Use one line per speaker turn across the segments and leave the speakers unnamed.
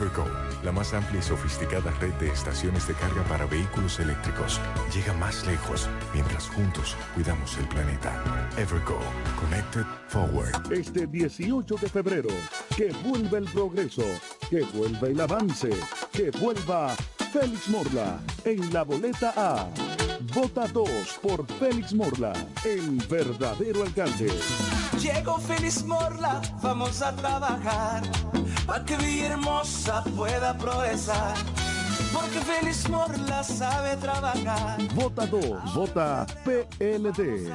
Evergo, la más amplia y sofisticada red de estaciones de carga para vehículos eléctricos, llega más lejos mientras juntos cuidamos el planeta. Evergo, Connected Forward.
Este 18 de febrero, que vuelva el progreso, que vuelva el avance, que vuelva Félix Morla en la boleta A. Vota 2 por Félix Morla, el verdadero alcalde.
Llegó Félix Morla, vamos a trabajar para que Villahermosa pueda progresar. Porque Félix Morla sabe trabajar.
Vota 2, vota PLD.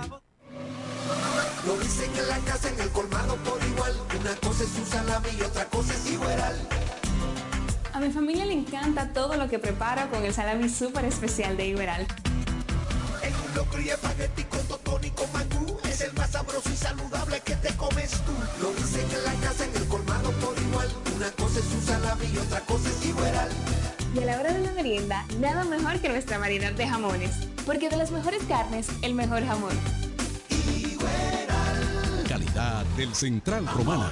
Lo dicen en la casa, en el colmado por igual. Una cosa es su salami y otra cosa es igual.
A mi familia le encanta todo lo que preparo con el salami súper especial de Iberal.
En un locro y espagueti con totón y con mangú. Es el más sabroso y saludable que te comes tú. Lo dicen en la casa, en el colmado Una cosa es su salami y otra cosa es igual.
Y a la hora de la merienda, nada mejor que nuestra variedad de jamones. Porque de las mejores carnes, el mejor jamón.
Calidad del Central Romana.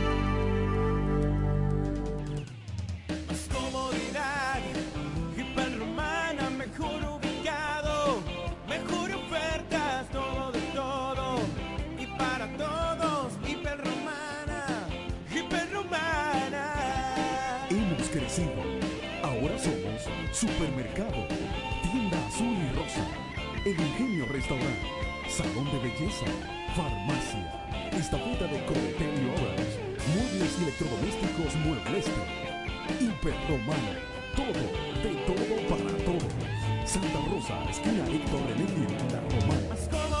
Supermercado, Tienda Azul y Rosa, El Ingenio Restaurante, Salón de Belleza, Farmacia, Estafeta de Cometel y Obras, Muebles y Electrodomésticos Muebleste, Hiperromana, todo, de todo para todos. Santa Rosa, esquina Héctor René, La Romana.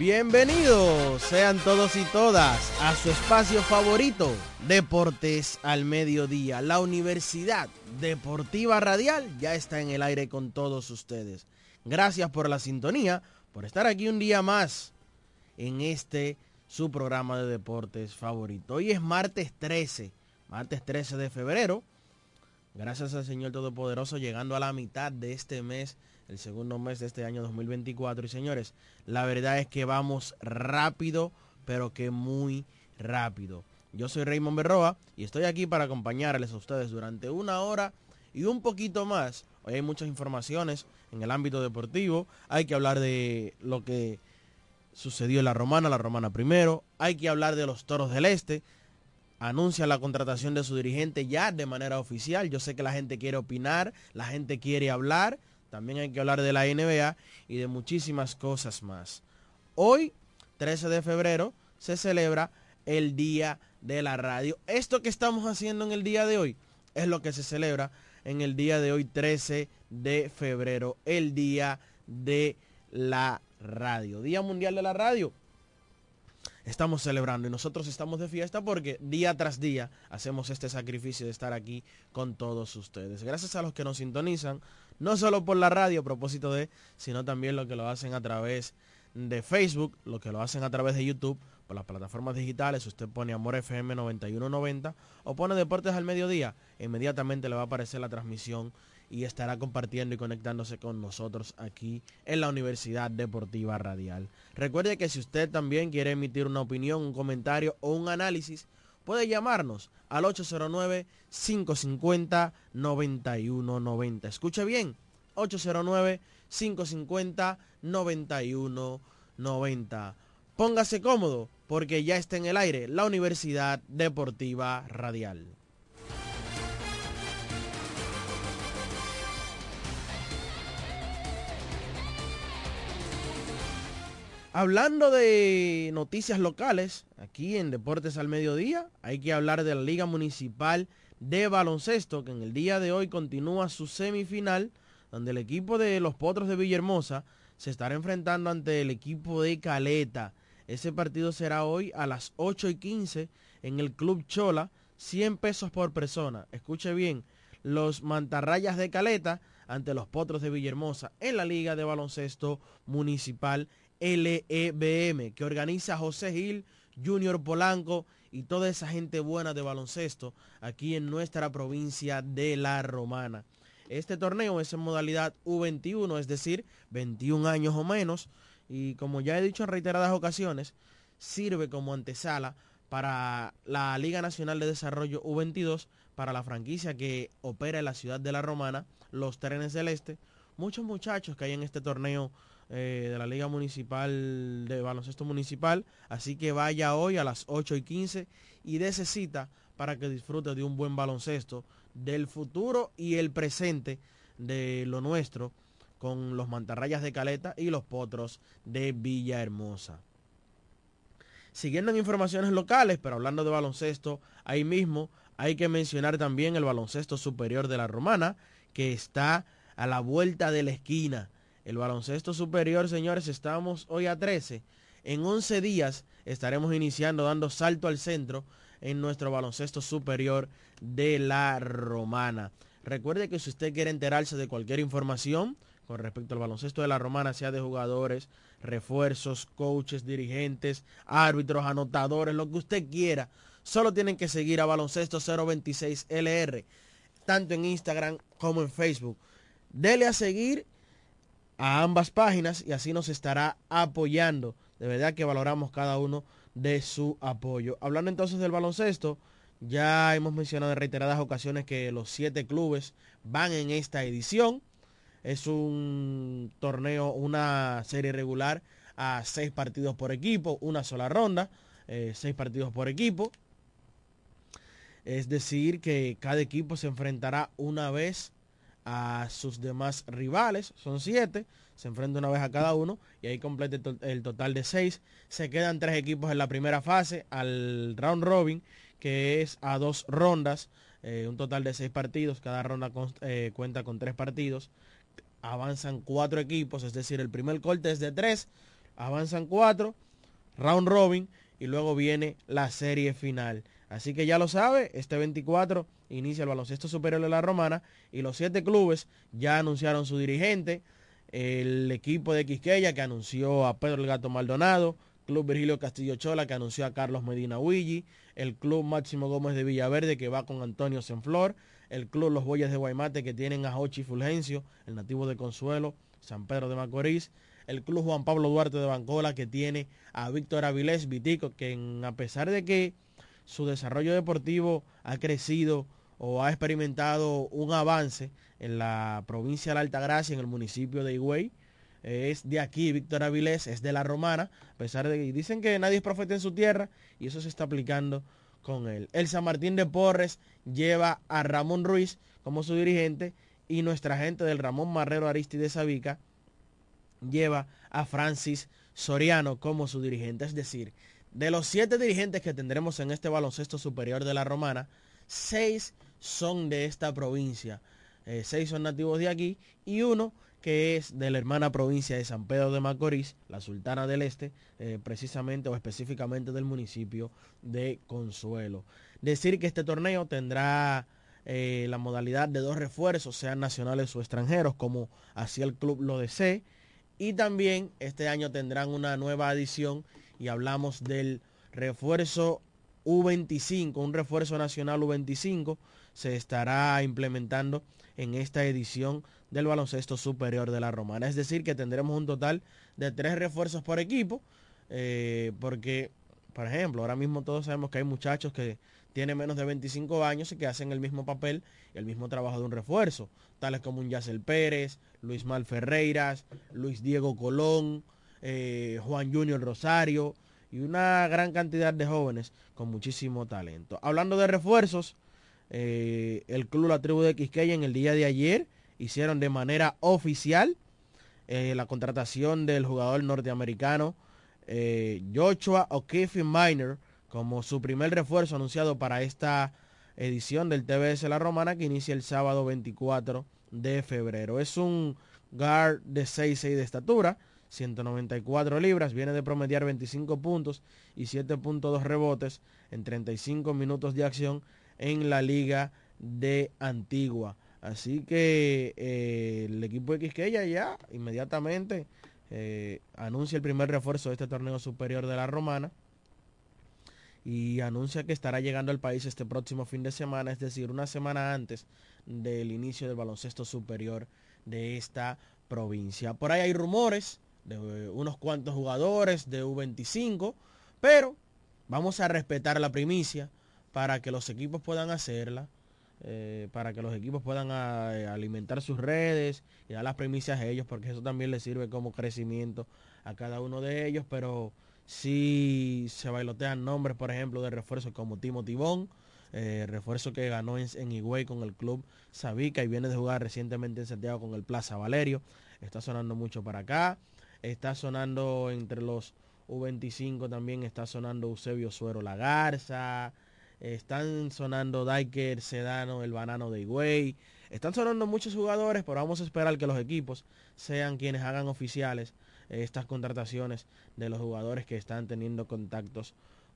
Bienvenidos sean todos y todas a su espacio favorito, Deportes al Mediodía. La Universidad Deportiva Radial ya está en el aire con todos ustedes. Gracias por la sintonía, por estar aquí un día más en este su programa de deportes favorito. Hoy es martes 13, martes 13 de febrero. Gracias al Señor Todopoderoso, llegando a la mitad de este mes, el segundo mes de este año 2024. Y señores, la verdad es que vamos rápido, pero que muy rápido. Yo soy Raymond Berroa y estoy aquí para acompañarles a ustedes durante una hora y un poquito más Hoy hay muchas informaciones en el ámbito deportivo. Hay que hablar de lo que sucedió en la Romana, la Romana primero. Hay que hablar de los Toros del Este. Anuncia la contratación de su dirigente ya de manera oficial. Yo sé que la gente quiere opinar, la gente quiere hablar. También hay que hablar de la NBA y de muchísimas cosas más. Hoy, 13 de febrero, se celebra el Día de la Radio. Esto que estamos haciendo en el día de hoy es lo que se celebra en el día de hoy, 13 de febrero, el Día de la Radio. Día Mundial de la Radio. Estamos celebrando y nosotros estamos de fiesta porque día tras día hacemos este sacrificio de estar aquí con todos ustedes. Gracias a los que nos sintonizan, no solo por la radio a propósito de, sino también lo que lo hacen a través de Facebook, lo que lo hacen a través de YouTube, por las plataformas digitales, usted pone Amor FM 9190 o pone Deportes al Mediodía, inmediatamente le va a aparecer la transmisión y estará compartiendo y conectándose con nosotros aquí en la Universidad Deportiva Radial. Recuerde que si usted también quiere emitir una opinión, un comentario o un análisis, puede llamarnos al 809-550-9190. Escuche bien, 809-550-9190. Póngase cómodo porque ya está en el aire la Universidad Deportiva Radial. Hablando de noticias locales, aquí en Deportes al Mediodía, hay que hablar de la Liga Municipal de Baloncesto, que en el día de hoy continúa su semifinal, donde el equipo de los Potros de Villahermosa se estará enfrentando ante el equipo de Caleta. Ese partido será hoy a las 8 y 15 en el Club Chola, 100 pesos por persona. Escuche bien, los mantarrayas de Caleta ante los Potros de Villahermosa en la Liga de Baloncesto Municipal LEBM, que organiza José Gil, Junior Polanco y toda esa gente buena de baloncesto aquí en nuestra provincia de La Romana. Este torneo es en modalidad U21, es decir, 21 años o menos, y como ya he dicho en reiteradas ocasiones, sirve como antesala para la Liga Nacional de Desarrollo U22, para la franquicia que opera en la ciudad de La Romana, los Trenes del Este. Muchos muchachos que hay en este torneo eh, de la Liga Municipal de Baloncesto Municipal. Así que vaya hoy a las 8 y 15 y dése cita para que disfrute de un buen baloncesto del futuro y el presente de lo nuestro con los mantarrayas de Caleta y los potros de Villahermosa. Siguiendo en informaciones locales, pero hablando de baloncesto, ahí mismo hay que mencionar también el baloncesto superior de la Romana, que está a la vuelta de la esquina. El baloncesto superior, señores, estamos hoy a 13. En 11 días estaremos iniciando dando salto al centro en nuestro baloncesto superior de la Romana. Recuerde que si usted quiere enterarse de cualquier información con respecto al baloncesto de la Romana, sea de jugadores, refuerzos, coaches, dirigentes, árbitros, anotadores, lo que usted quiera, solo tienen que seguir a Baloncesto 026 LR, tanto en Instagram como en Facebook. Dele a seguir a ambas páginas y así nos estará apoyando. De verdad que valoramos cada uno de su apoyo. Hablando entonces del baloncesto, ya hemos mencionado en reiteradas ocasiones que los siete clubes van en esta edición. Es un torneo, una serie regular a seis partidos por equipo, una sola ronda, eh, seis partidos por equipo. Es decir, que cada equipo se enfrentará una vez a sus demás rivales, son siete, se enfrenta una vez a cada uno y ahí completa el total de seis. Se quedan tres equipos en la primera fase al round robin, que es a dos rondas, eh, un total de seis partidos, cada ronda eh, cuenta con tres partidos. Avanzan cuatro equipos, es decir, el primer corte es de tres, avanzan cuatro, round robin y luego viene la serie final. Así que ya lo sabe, este 24 inicia el baloncesto superior de la Romana y los siete clubes ya anunciaron su dirigente, el equipo de Quisqueya que anunció a Pedro el Gato Maldonado, Club Virgilio Castillo Chola que anunció a Carlos Medina Huilli, el Club Máximo Gómez de Villaverde que va con Antonio Senflor, el Club Los Boyas de Guaymate que tienen a Hochi Fulgencio, el nativo de Consuelo, San Pedro de Macorís, el Club Juan Pablo Duarte de Bancola que tiene a Víctor Avilés Vitico, que a pesar de que su desarrollo deportivo ha crecido o ha experimentado un avance en la provincia de la Altagracia, en el municipio de Higüey. Es de aquí, Víctor Avilés, es de la Romana, a pesar de que dicen que nadie es profeta en su tierra y eso se está aplicando con él. El San Martín de Porres lleva a Ramón Ruiz como su dirigente y nuestra gente del Ramón Marrero Aristide Sabica lleva a Francis Soriano como su dirigente. Es decir, de los siete dirigentes que tendremos en este baloncesto superior de la Romana, seis son de esta provincia. Eh, seis son nativos de aquí y uno que es de la hermana provincia de San Pedro de Macorís, la Sultana del Este, eh, precisamente o específicamente del municipio de Consuelo. Decir que este torneo tendrá eh, la modalidad de dos refuerzos, sean nacionales o extranjeros, como así el club lo desee. Y también este año tendrán una nueva adición y hablamos del refuerzo U25, un refuerzo nacional U25 se estará implementando en esta edición del baloncesto superior de la Romana. Es decir, que tendremos un total de tres refuerzos por equipo, eh, porque, por ejemplo, ahora mismo todos sabemos que hay muchachos que tienen menos de 25 años y que hacen el mismo papel el mismo trabajo de un refuerzo, tales como un Yacel Pérez, Luis Mal Ferreiras, Luis Diego Colón, eh, Juan Junior Rosario y una gran cantidad de jóvenes con muchísimo talento. Hablando de refuerzos, eh, el club La Tribu de Quisqueya en el día de ayer hicieron de manera oficial eh, la contratación del jugador norteamericano Joshua O'Keefe Miner como su primer refuerzo anunciado para esta edición del TBS La Romana que inicia el sábado 24 de febrero. Es un guard de 6'6 de estatura, 194 libras, viene de promediar 25 puntos y 7.2 rebotes en 35 minutos de acción en la liga de Antigua. Así que eh, el equipo de ya inmediatamente eh, anuncia el primer refuerzo de este torneo superior de la Romana y anuncia que estará llegando al país este próximo fin de semana, es decir, una semana antes del inicio del baloncesto superior de esta provincia. Por ahí hay rumores de unos cuantos jugadores de U25, pero vamos a respetar la primicia para que los equipos puedan hacerla, eh, para que los equipos puedan ah, eh, alimentar sus redes y dar las primicias a ellos, porque eso también les sirve como crecimiento a cada uno de ellos, pero si se bailotean nombres, por ejemplo, de refuerzos como Timo Tibón, eh, refuerzo que ganó en, en Higüey con el club Sabica y viene de jugar recientemente en Santiago con el Plaza Valerio. Está sonando mucho para acá. Está sonando entre los U25 también, está sonando Eusebio Suero La Garza. Están sonando Diker, Sedano, el Banano de Higüey. Están sonando muchos jugadores, pero vamos a esperar que los equipos sean quienes hagan oficiales estas contrataciones de los jugadores que están teniendo contactos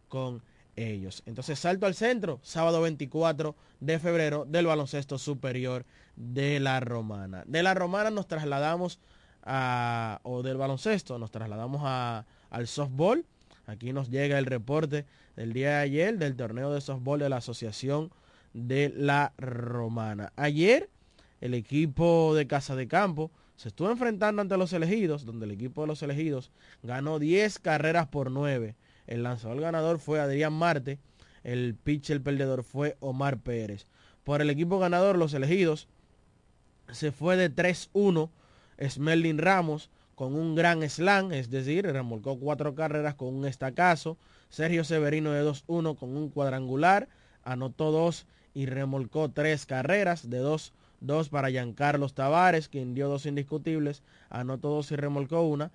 con ellos. Entonces salto al centro, sábado 24 de febrero del baloncesto superior de la Romana. De la Romana nos trasladamos o del baloncesto, nos trasladamos a, al softball. Aquí nos llega el reporte del día de ayer del torneo de softball de la Asociación de la Romana. Ayer el equipo de Casa de Campo se estuvo enfrentando ante los elegidos, donde el equipo de los elegidos ganó 10 carreras por 9. El lanzador ganador fue Adrián Marte, el pitcher perdedor fue Omar Pérez. Por el equipo ganador, los elegidos, se fue de 3-1 Smerlin Ramos con un gran slam, es decir, remolcó cuatro carreras con un estacazo. Sergio Severino de 2-1 con un cuadrangular, anotó dos y remolcó tres carreras de 2 dos para Giancarlos Tavares, quien dio dos indiscutibles, anotó dos y remolcó una.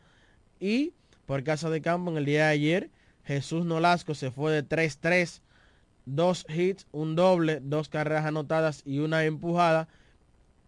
Y por casa de campo en el día de ayer, Jesús Nolasco se fue de 3-3, dos hits, un doble, dos carreras anotadas y una empujada.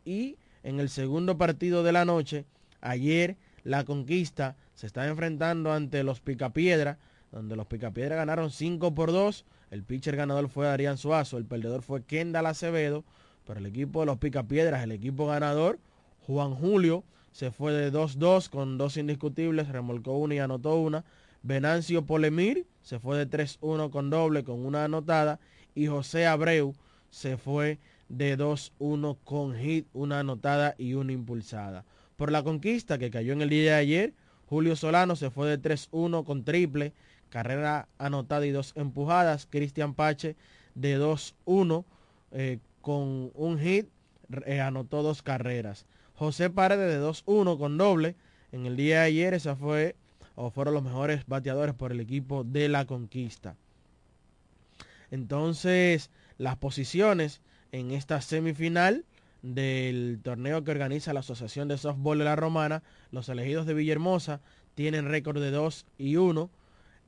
Y en el segundo partido de la noche, ayer la conquista se está enfrentando ante los Picapiedra, donde los Picapiedra ganaron 5 por 2. El pitcher ganador fue Arián Suazo, el perdedor fue Kendall Acevedo. Pero el equipo de los Picapiedras, el equipo ganador, Juan Julio, se fue de 2-2 con dos indiscutibles, remolcó una y anotó una. Venancio Polemir se fue de 3-1 con doble, con una anotada. Y José Abreu se fue de 2-1 con hit, una anotada y una impulsada. Por la conquista que cayó en el día de ayer, Julio Solano se fue de 3-1 con triple, carrera anotada y dos empujadas. Cristian Pache de 2-1 con un hit, eh, anotó dos carreras. José Paredes de 2-1 con doble. En el día de ayer esa fue o fueron los mejores bateadores por el equipo de la conquista. Entonces, las posiciones en esta semifinal del torneo que organiza la Asociación de Softball de la Romana, los elegidos de Villahermosa tienen récord de 2 y 1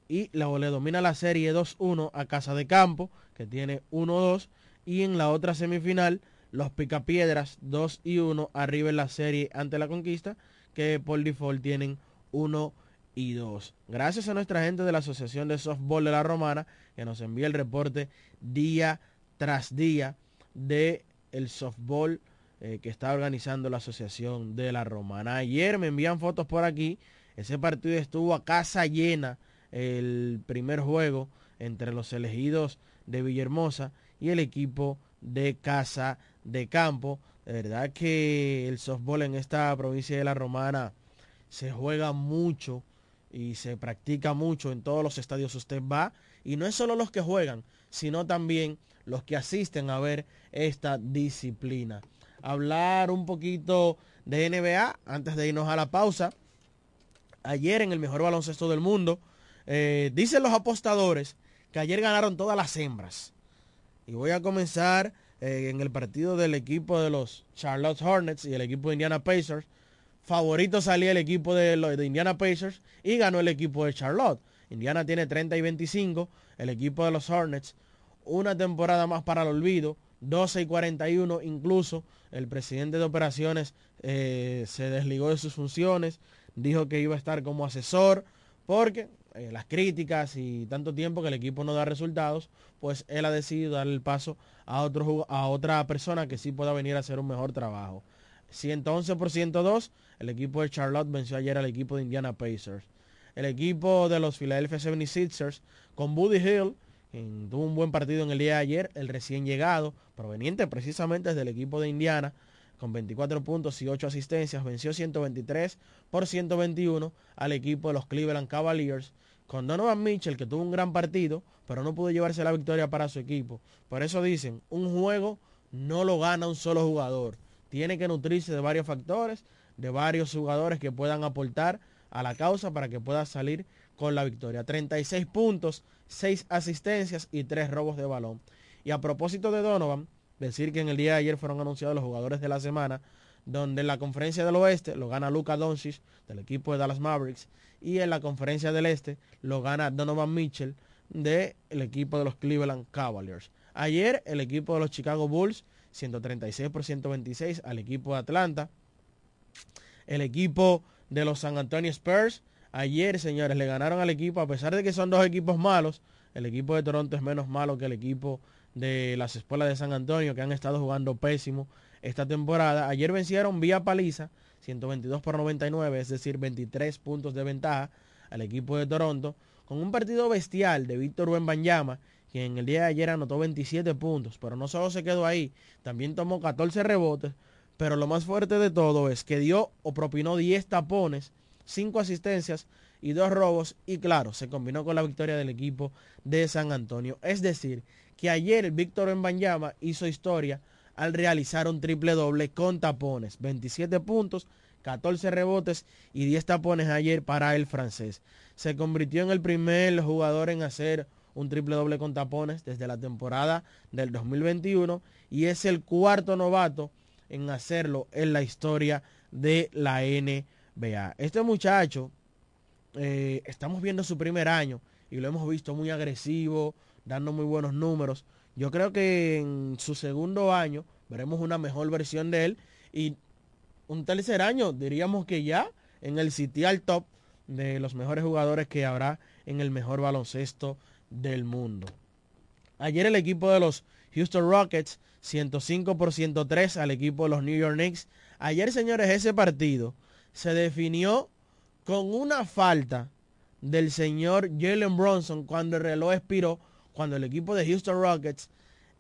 y la, le domina la serie 2-1 a Casa de Campo, que tiene 1-2, y en la otra semifinal, los Picapiedras 2 y 1 arriba en la serie ante la conquista, que por default tienen 1 y 2. Gracias a nuestra gente de la Asociación de Softball de la Romana, que nos envía el reporte día tras día de el softball eh, que está organizando la Asociación de la Romana. Ayer me envían fotos por aquí. Ese partido estuvo a casa llena el primer juego entre los elegidos de Villahermosa y el equipo de Casa de Campo. De verdad que el softball en esta provincia de la Romana se juega mucho y se practica mucho en todos los estadios. Usted va y no es solo los que juegan, sino también los que asisten a ver esta disciplina. Hablar un poquito de NBA antes de irnos a la pausa. Ayer en el mejor baloncesto del mundo, eh, dicen los apostadores que ayer ganaron todas las hembras. Y voy a comenzar eh, en el partido del equipo de los Charlotte Hornets y el equipo de Indiana Pacers. Favorito salía el equipo de, de Indiana Pacers y ganó el equipo de Charlotte. Indiana tiene 30 y 25, el equipo de los Hornets una temporada más para el olvido, 12 y 41 incluso, el presidente de operaciones eh, se desligó de sus funciones, dijo que iba a estar como asesor, porque eh, las críticas y tanto tiempo que el equipo no da resultados, pues él ha decidido darle el paso a, otro, a otra persona que sí pueda venir a hacer un mejor trabajo. 111 por 102, el equipo de Charlotte venció ayer al equipo de Indiana Pacers. El equipo de los Philadelphia 76ers con Buddy Hill tuvo un buen partido en el día de ayer, el recién llegado, proveniente precisamente del equipo de Indiana, con 24 puntos y 8 asistencias, venció 123 por 121 al equipo de los Cleveland Cavaliers, con Donovan Mitchell, que tuvo un gran partido, pero no pudo llevarse la victoria para su equipo. Por eso dicen, un juego no lo gana un solo jugador. Tiene que nutrirse de varios factores, de varios jugadores que puedan aportar a la causa para que pueda salir con la victoria. 36 puntos, 6 asistencias y 3 robos de balón. Y a propósito de Donovan, decir que en el día de ayer fueron anunciados los jugadores de la semana, donde en la conferencia del oeste lo gana Luca Doncic del equipo de Dallas Mavericks y en la conferencia del este lo gana Donovan Mitchell del equipo de los Cleveland Cavaliers. Ayer el equipo de los Chicago Bulls 136 por 126 al equipo de Atlanta. El equipo de los San Antonio Spurs Ayer, señores, le ganaron al equipo, a pesar de que son dos equipos malos, el equipo de Toronto es menos malo que el equipo de las escuelas de San Antonio, que han estado jugando pésimo esta temporada. Ayer vencieron vía paliza, 122 por 99, es decir, 23 puntos de ventaja al equipo de Toronto, con un partido bestial de Víctor Wembanyama, quien el día de ayer anotó 27 puntos, pero no solo se quedó ahí, también tomó 14 rebotes, pero lo más fuerte de todo es que dio o propinó 10 tapones cinco asistencias y dos robos y claro, se combinó con la victoria del equipo de San Antonio. Es decir, que ayer Víctor Embanyama hizo historia al realizar un triple doble con tapones, 27 puntos, 14 rebotes y 10 tapones ayer para el francés. Se convirtió en el primer jugador en hacer un triple doble con tapones desde la temporada del 2021 y es el cuarto novato en hacerlo en la historia de la NBA. Vea, este muchacho, eh, estamos viendo su primer año y lo hemos visto muy agresivo, dando muy buenos números. Yo creo que en su segundo año veremos una mejor versión de él y un tercer año diríamos que ya en el al top de los mejores jugadores que habrá en el mejor baloncesto del mundo. Ayer el equipo de los Houston Rockets 105 por 103 al equipo de los New York Knicks. Ayer, señores, ese partido se definió con una falta del señor Jalen Bronson cuando el reloj expiró, cuando el equipo de Houston Rockets,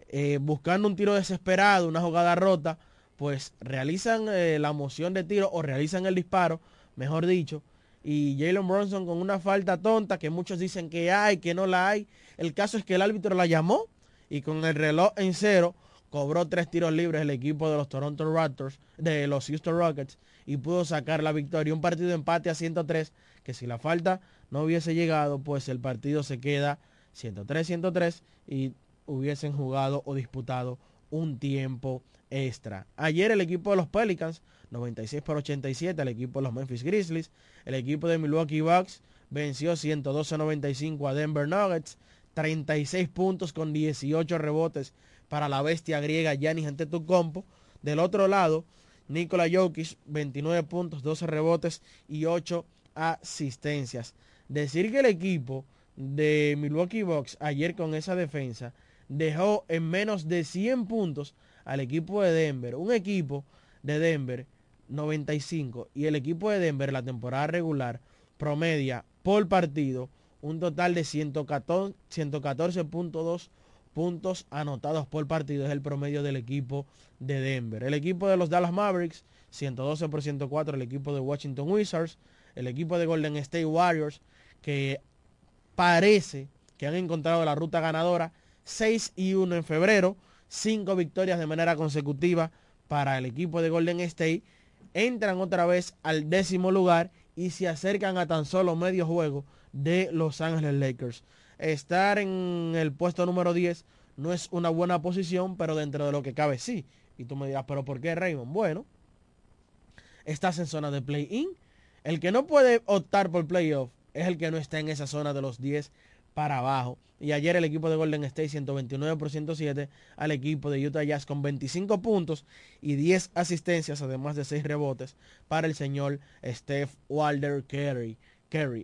eh, buscando un tiro desesperado, una jugada rota, pues realizan eh, la moción de tiro o realizan el disparo, mejor dicho, y Jalen Bronson con una falta tonta que muchos dicen que hay, que no la hay. El caso es que el árbitro la llamó y con el reloj en cero cobró tres tiros libres el equipo de los Toronto Raptors, de los Houston Rockets, y pudo sacar la victoria. Un partido de empate a 103, que si la falta no hubiese llegado, pues el partido se queda 103-103 y hubiesen jugado o disputado un tiempo extra. Ayer el equipo de los Pelicans, 96 por 87, el equipo de los Memphis Grizzlies, el equipo de Milwaukee Bucks venció 112-95 a Denver Nuggets, 36 puntos con 18 rebotes para la bestia griega Giannis Antetokounmpo. Del otro lado, Nikola Jokic, 29 puntos, 12 rebotes y 8 asistencias. Decir que el equipo de Milwaukee Bucks ayer con esa defensa dejó en menos de 100 puntos al equipo de Denver. Un equipo de Denver 95 y el equipo de Denver la temporada regular promedia por partido un total de 114.2 puntos anotados por partido es el promedio del equipo de Denver. El equipo de los Dallas Mavericks, 112 por 104, el equipo de Washington Wizards, el equipo de Golden State Warriors, que parece que han encontrado la ruta ganadora, 6 y 1 en febrero, 5 victorias de manera consecutiva para el equipo de Golden State, entran otra vez al décimo lugar y se acercan a tan solo medio juego de Los Ángeles Lakers. Estar en el puesto número 10 no es una buena posición, pero dentro de lo que cabe sí. Y tú me dirás, pero ¿por qué Raymond? Bueno, estás en zona de play-in. El que no puede optar por playoff es el que no está en esa zona de los 10 para abajo. Y ayer el equipo de Golden State 129 por 107 al equipo de Utah Jazz con 25 puntos y 10 asistencias, además de 6 rebotes para el señor Steph Walder Curry.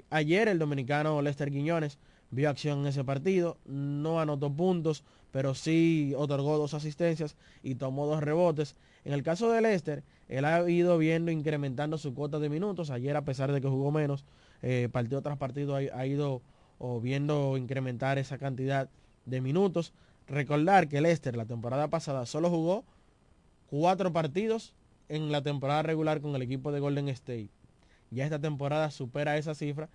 Ayer el dominicano Lester Quiñones vio acción en ese partido, no anotó puntos, pero sí otorgó dos asistencias y tomó dos rebotes. En el caso de Lester, él ha ido viendo incrementando su cuota de minutos. Ayer, a pesar de que jugó menos, eh, partido tras partido ha, ido viendo incrementar esa cantidad de minutos. Recordar que Lester la temporada pasada solo jugó cuatro partidos en la temporada regular con el equipo de Golden State. Ya esta temporada supera esa cifra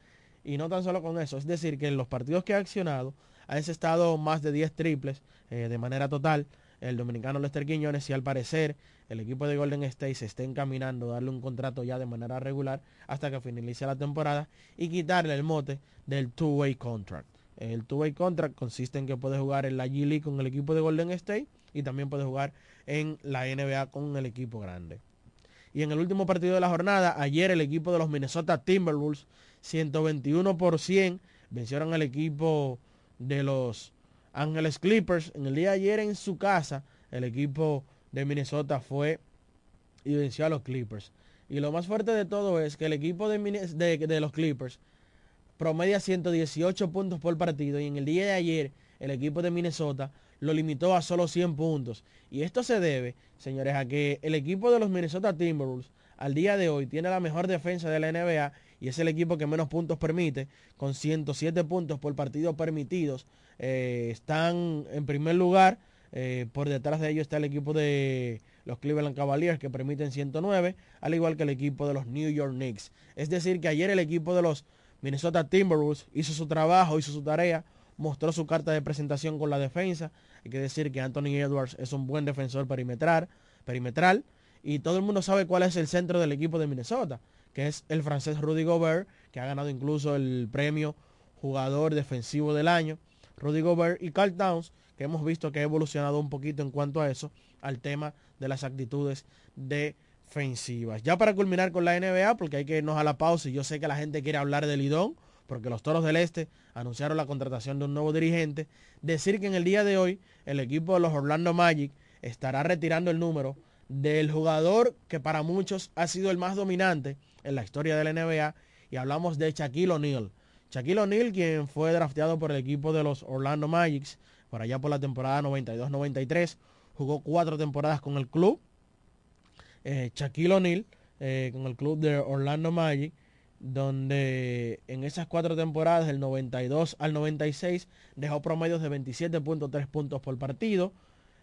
y no tan solo con eso, es decir, que en los partidos que ha accionado ha estado más de 10 triples eh, de manera total. El dominicano Lester Quiñones y al parecer el equipo de Golden State se está encaminando a darle un contrato ya de manera regular hasta que finalice la temporada y quitarle el mote del two-way contract. El two-way contract consiste en que puede jugar en la G League con el equipo de Golden State y también puede jugar en la NBA con el equipo grande. Y en el último partido de la jornada, ayer el equipo de los Minnesota Timberwolves 121 por 100. Vencieron al equipo de los Ángeles Clippers. En el día de ayer en su casa, el equipo de Minnesota fue y venció a los Clippers. Y lo más fuerte de todo es que el equipo de, de, los Clippers promedia 118 puntos por partido y en el día de ayer el equipo de Minnesota lo limitó a solo 100 puntos. Y esto se debe, señores, a que el equipo de los Minnesota Timberwolves al día de hoy tiene la mejor defensa de la NBA y es el equipo que menos puntos permite, con 107 puntos por partido permitidos. Eh, están en primer lugar, eh, por detrás de ellos está el equipo de los Cleveland Cavaliers que permiten 109, al igual que el equipo de los New York Knicks. Es decir, que ayer el equipo de los Minnesota Timberwolves hizo su trabajo, hizo su tarea, mostró su carta de presentación con la defensa. Hay que decir que Anthony Edwards es un buen defensor perimetral, perimetral y todo el mundo sabe cuál es el centro del equipo de Minnesota que es el francés Rudy Gobert, que ha ganado incluso el premio jugador defensivo del año. Rudy Gobert y Carl Towns, que hemos visto que ha evolucionado un poquito en cuanto a eso, al tema de las actitudes defensivas. Ya para culminar con la NBA, porque hay que irnos a la pausa y yo sé que la gente quiere hablar del Lidón, porque los Toros del Este anunciaron la contratación de un nuevo dirigente, decir que en el día de hoy el equipo de los Orlando Magic estará retirando el número del jugador que para muchos ha sido el más dominante en la historia de la NBA y hablamos de Shaquille O'Neal. Shaquille O'Neal, quien fue drafteado por el equipo de los Orlando Magic por allá por la temporada 92-93, jugó cuatro temporadas con el club. Eh, Shaquille O'Neal eh, con el club de Orlando Magic, donde en esas cuatro temporadas, del 92 al 96, dejó promedios de 27.3 puntos por partido,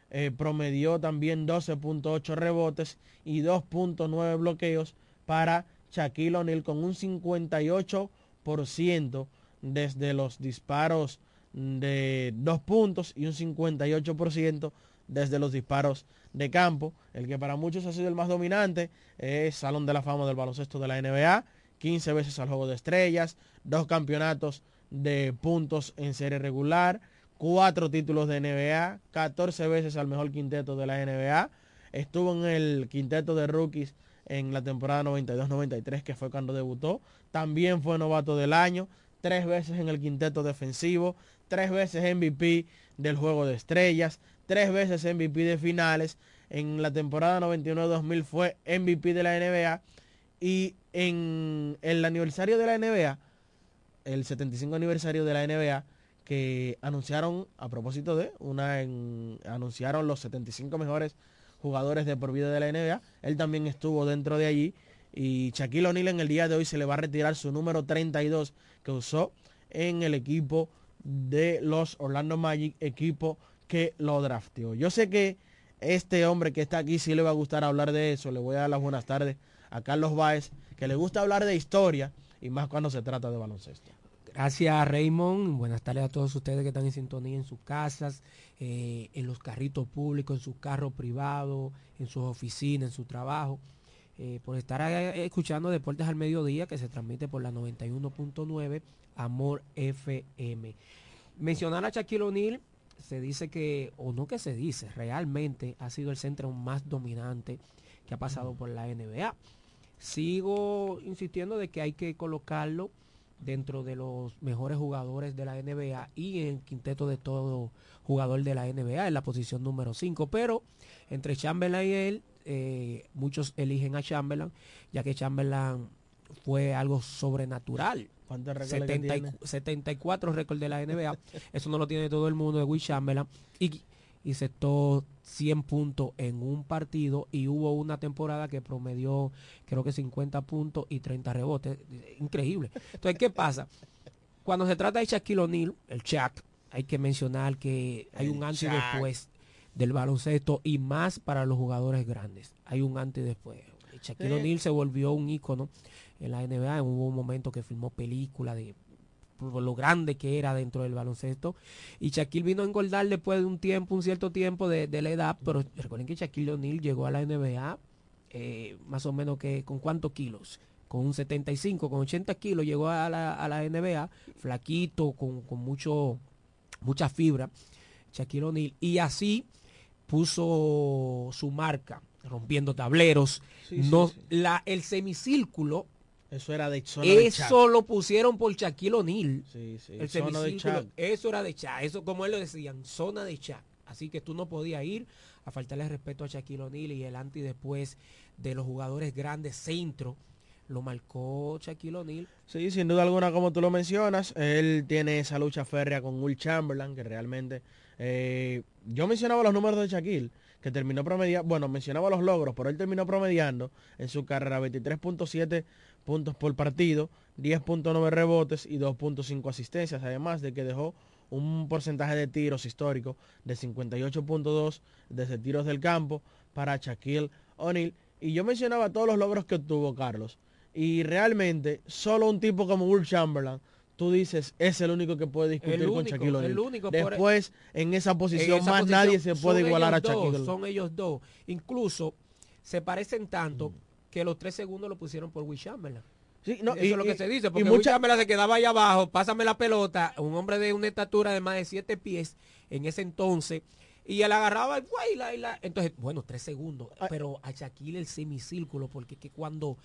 eh, promedió también 12.8 rebotes y 2.9 bloqueos para Shaquille O'Neal con un 58% desde los disparos de dos puntos y un 58% desde los disparos de campo. El que para muchos ha sido el más dominante es Salón de la Fama del Baloncesto de la NBA, 15 veces al Juego de Estrellas, dos campeonatos de puntos en serie regular, cuatro títulos de NBA, 14 veces al mejor quinteto de la NBA, estuvo en el quinteto de rookies en la temporada 92-93, que fue cuando debutó, también fue novato del año, tres veces en el quinteto defensivo, tres veces MVP del juego de estrellas, tres veces MVP de finales, en la temporada 91-2000 fue MVP de la NBA y en el aniversario de la NBA, el 75 aniversario de la NBA, que anunciaron, a propósito de, una anunciaron los 75 mejores jugadores de por vida de la NBA, él también estuvo dentro de allí y Shaquille O'Neal en el día de hoy se le va a retirar su número 32 que usó en el equipo de los Orlando Magic, equipo que lo drafteó. Yo sé que este hombre que está aquí sí le va a gustar hablar de eso. Le voy a dar las buenas tardes a Carlos Báez, que le gusta hablar de historia y más cuando se trata de baloncesto.
Gracias Raymond, buenas tardes a todos ustedes que están en sintonía en sus casas, eh, en los carritos públicos, en sus carros privados, en sus oficinas, en su trabajo, eh, por estar escuchando Deportes al Mediodía que se transmite por la 91.9 Amor FM. Mencionar a Shaquille O'Neal, se dice que, o no que se dice, realmente ha sido el centro más dominante que ha pasado por la NBA. Sigo insistiendo de que hay que colocarlo dentro de los mejores jugadores de la NBA y en quinteto de todo jugador de la NBA en la posición número 5. Pero entre Chamberlain y él, eh, muchos eligen a Chamberlain, ya que Chamberlain fue algo sobrenatural. 74 récords de la NBA. Eso no lo tiene todo el mundo de Will Chamberlain. Y, y todo 100 puntos en un partido y hubo una temporada que promedió creo que 50 puntos y 30 rebotes. Increíble. Entonces, ¿qué pasa? Cuando se trata de Shaquille O'Neal, el Shaq, hay que mencionar que hay un antes y después del baloncesto y más para los jugadores grandes. Hay un antes y después. Shaquille O'Neal se volvió un ícono en la NBA. Hubo un momento que filmó película de lo grande que era dentro del baloncesto. Y Shaquille vino a engordar después de un tiempo, un cierto tiempo de, la edad. Pero recuerden que Shaquille O'Neal llegó a la NBA eh, más o menos que con cuántos kilos. Con un 75, con 80 kilos llegó a la, a la NBA, flaquito, con, con mucho, mucha fibra. Shaquille O'Neal. Y así puso su marca, rompiendo tableros. no, La, el semicírculo
eso era de
zona Eso lo pusieron por Shaquille O'Neal. Sí, sí. El de Eso era de Shaq. Eso como él lo decían, zona de Shaq. Así que tú no podías ir a faltarle respeto a Shaquille O'Neal y el anti después de los jugadores grandes centro lo marcó Shaquille O'Neal.
Sí, sin duda alguna, como tú lo mencionas, él tiene esa lucha férrea con Will Chamberlain, que realmente... Eh, yo mencionaba los números de Shaquille, que terminó promediando, bueno, mencionaba los logros, pero él terminó promediando en su carrera 23.7 puntos por partido, 10.9 rebotes y 2.5 asistencias, además de que dejó un porcentaje de tiros histórico de 58.2 desde tiros del campo para Shaquille O'Neal. Y yo mencionaba todos los logros que obtuvo Carlos. Y realmente, solo un tipo como Will Chamberlain, tú dices, es el único que puede discutir con Shaquille O'Neal. Después, en esa posición, más nadie se puede igualar a Shaquille
Son ellos dos. Incluso se parecen tanto mm que los tres segundos lo pusieron por Will Chamberlain. Sí, no, Eso es lo que se dice, porque Will Chamberlain se quedaba ahí abajo, pásame la pelota, un hombre de una estatura de más de siete pies en ese entonces, y él agarraba el la, la, entonces, bueno, tres segundos, ah. pero a Shaquille el semicírculo, porque que cuando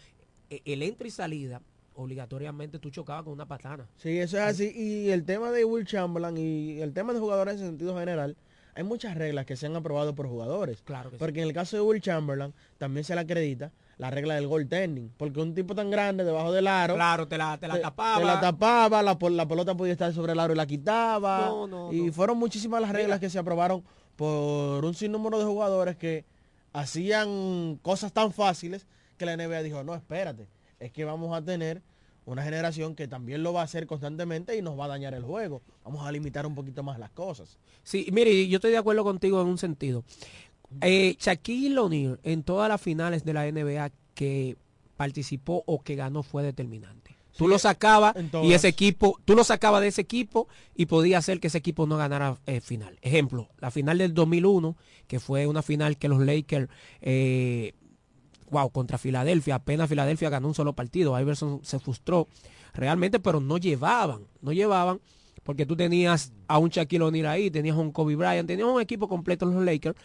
eh, el entra y salida, obligatoriamente tú chocabas con una patana.
Sí, eso es así, y el tema de Will Chamberlain y el tema de jugadores en sentido general, hay muchas reglas que se han aprobado por jugadores. Claro que Porque en el caso de Will Chamberlain también se le acredita la regla del goaltending. Porque un tipo tan grande debajo del aro.
Claro, te la, te la tapaba.
Te la tapaba, la, la, pelota podía estar sobre el aro y la quitaba. No, no, y fueron muchísimas las reglas que se aprobaron por un sinnúmero de jugadores que hacían cosas tan fáciles que la NBA dijo, no, espérate, es que vamos a tener una generación que también lo va a hacer constantemente y nos va a dañar el juego. Vamos a limitar un poquito más las cosas.
Sí, mire, yo estoy de acuerdo contigo en un sentido. Eh, Shaquille O'Neal en todas las finales de la NBA que participó o que ganó fue determinante. Tú lo sacabas y ese equipo, tú lo sacabas de ese equipo y podía hacer que ese equipo no ganara eh, final. Ejemplo, la final del 2001, que fue una final que los Lakers, eh, wow, contra Filadelfia, apenas Filadelfia ganó un solo partido. Iverson se frustró realmente, pero no llevaban, no llevaban, porque tú tenías a un Shaquille O'Neal ahí, tenías a un Kobe Bryant, tenías un equipo completo en los Lakers,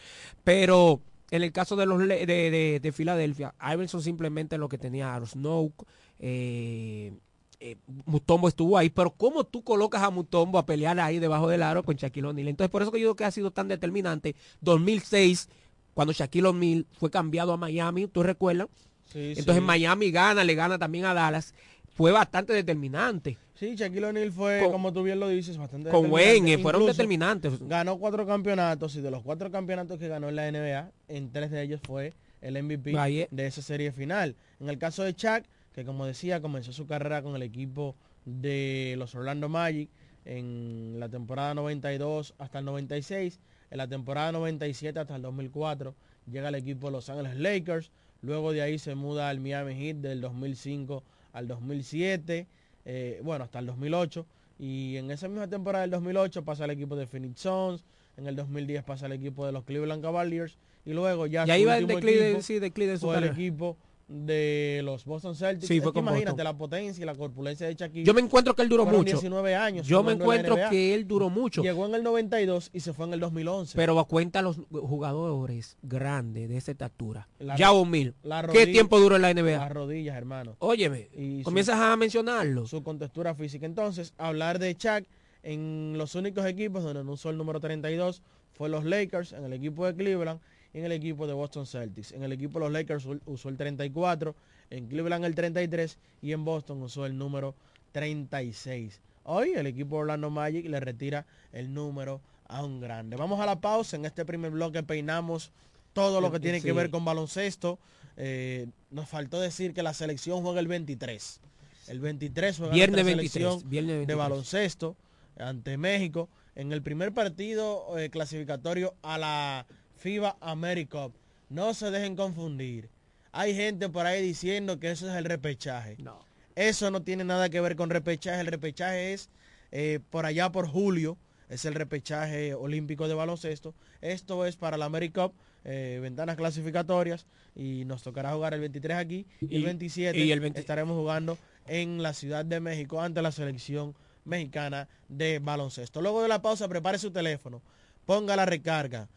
pero en el caso de los de, de- de Filadelfia, Iverson simplemente lo que tenía a Snow, eh, eh, Mutombo estuvo ahí, pero ¿cómo tú colocas a Mutombo a pelear ahí debajo del aro con Shaquille O'Neal? Entonces, por eso que yo digo que ha sido tan determinante. 2006, cuando Shaquille O'Neal fue cambiado a Miami, ¿tú recuerdas?
Sí,
Entonces
sí.
Miami gana, le gana también a Dallas. Fue bastante determinante.
Sí, Shaquille O'Neal fue,
Con-
como tú bien lo dices, bastante
Con. Wayne, fueron
Incluso
determinantes.
Ganó cuatro campeonatos y de los cuatro campeonatos que ganó en la NBA, en tres de ellos fue el MVP de esa serie final. En el caso de Shaq, que como decía, comenzó su carrera con el equipo de los Orlando Magic en la temporada 92 hasta el 96, en la temporada 97 hasta el 2004 llega al equipo de Los Ángeles Lakers, luego de ahí se muda al Miami Heat del 2005 al 2007, eh, bueno, hasta el 2008, y en esa misma temporada del 2008 pasa al equipo de Phoenix Suns, en el 2010 pasa al equipo de los Cleveland Cavaliers, y luego ya
Y
su
ahí va el
último
declive,
equipo
sí, declive de su
fue el equipo de los Boston Celtics.
Sí, fue con
imagínate
Boston.
la potencia y la corpulencia de Shaquille.
Yo me encuentro que él duró mucho.
19 años.
Yo me
en
encuentro que él duró mucho.
Llegó en el 92 y se fue en el 2011.
Pero a cuenta los jugadores grandes de esa estatura. Ya Mil.
la
¿Qué tiempo duró en la
Las
NBA?
rodillas, hermano.
Óyeme,
Y su-
comienzas a mencionarlo.
Su contextura física. Entonces, hablar de Shaq en los únicos equipos donde no usó el número 32 fue los Lakers, en el equipo de Cleveland en el equipo de Boston Celtics. En el equipo de los Lakers usó el 34, en Cleveland el 33 y en Boston usó el número 36. Hoy el equipo de Orlando Magic le retira el número a un grande. Vamos a la pausa. En este primer bloque peinamos todo lo que tiene que ver con baloncesto. Eh, nos faltó decir que la selección juega el 23. El 23 juega
Viernes 23,
selección
viernes
de
23.
baloncesto ante México en el primer partido eh, clasificatorio a la FIBA AmeriCup. No se dejen confundir. Hay gente por ahí diciendo que eso es el repechaje.
No.
Eso no tiene nada que ver con repechaje. El repechaje es eh, por allá por julio. Es el repechaje olímpico de baloncesto. Esto es para la AmeriCup, eh, ventanas clasificatorias. Y nos tocará jugar el 23 aquí. Y, el
Y-
27
y el 20
estaremos jugando en la Ciudad de México ante la selección mexicana de baloncesto. Luego de la pausa, prepare su teléfono. Ponga la recarga.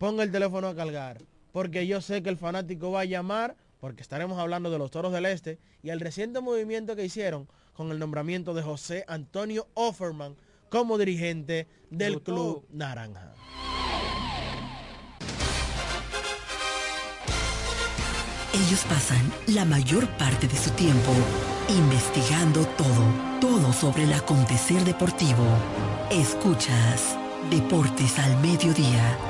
Ponga el teléfono a cargar. Porque yo sé que el fanático va a llamar porque estaremos hablando de los Toros del Este y el reciente movimiento que hicieron con el nombramiento de José Antonio Offerman como dirigente del. Club Naranja.
Ellos pasan la mayor parte de su tiempo investigando todo, todo sobre el acontecer deportivo. Escuchas Deportes al Mediodía.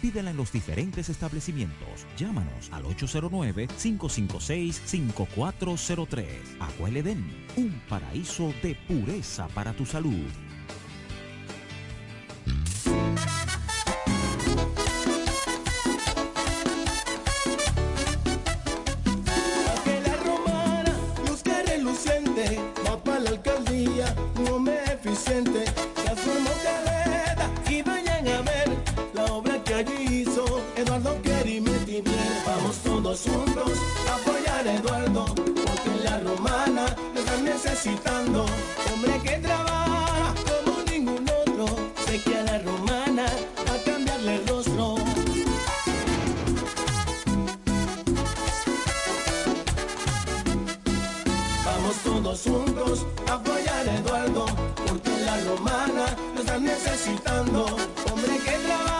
Pídela en los diferentes establecimientos. Llámanos al 809-556-5403. Agua El Edén, un paraíso de pureza para tu salud.
Todos juntos apoyar a Eduardo, porque la romana lo están necesitando, hombre que trabaja como ningún otro, sé que a la romana va a cambiarle el rostro. Vamos todos juntos apoyar a Eduardo, porque la romana lo están necesitando. Hombre que trabaja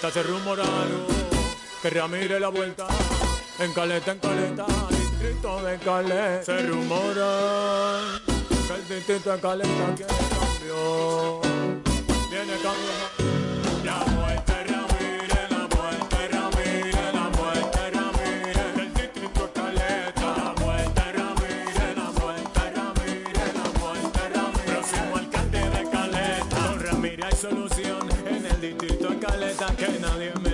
Se rumoraron que Ramírez la vuelta. En Caleta, en Caleta, distrito de Caleta. Se rumora que el distrito de Caleta quiere cambio. Viene cambio. La vuelta de Ramírez, la vuelta de Ramírez, la vuelta de Ramírez. Del distrito de Caleta. La vuelta de Ramírez, la vuelta de Ramírez, la vuelta de Ramírez. Próximo alcalde de Caleta. Ramírez hay solución el Caleta. Que nadie me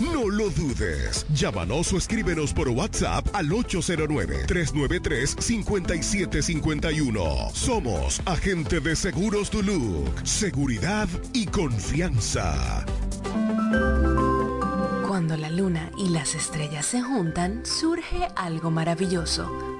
no lo dudes. Llámanos o escríbenos por WhatsApp al 809-393-5751. Somos Agente de Seguros Duluc. Seguridad y confianza.
Cuando la luna y las estrellas se juntan, surge algo maravilloso.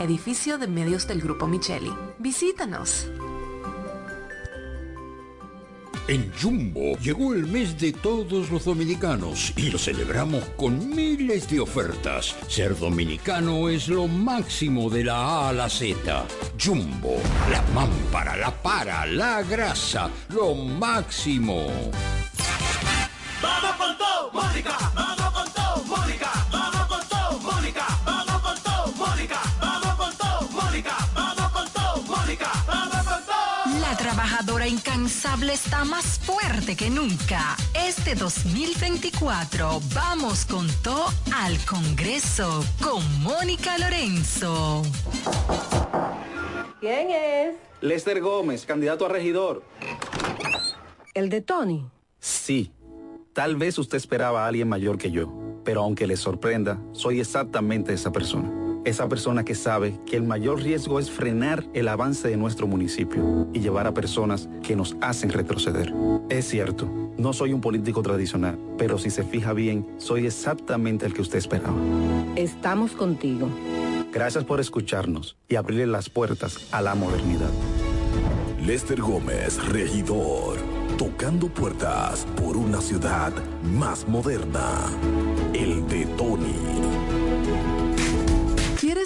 edificio de medios del Grupo Micheli. Visítanos.
En Jumbo llegó el mes de todos los dominicanos y lo celebramos con miles de ofertas. Ser dominicano es lo máximo de la A a la Z. Jumbo, la mámpara, la para, la grasa, lo máximo.
Vamos con todo, Mónica. Vamos
incansable está más fuerte que nunca. Este 2024 vamos con todo al Congreso con Mónica Lorenzo.
¿Quién es?
Lester Gómez, candidato a regidor.
¿El de Tony?
Sí. Tal vez usted esperaba a alguien mayor que yo, pero aunque le sorprenda, soy exactamente esa persona. Esa persona que sabe que el mayor riesgo es frenar el avance de nuestro municipio y llevar a personas que nos hacen retroceder. Es cierto, no soy un político tradicional, pero si se fija bien, soy exactamente el que usted esperaba.
Estamos contigo.
Gracias por escucharnos y abrirle las puertas a la modernidad.
Lester Gómez, regidor. Tocando puertas por una ciudad más moderna. El de Tony.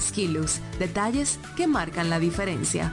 Skilus, detalles que marcan la diferencia.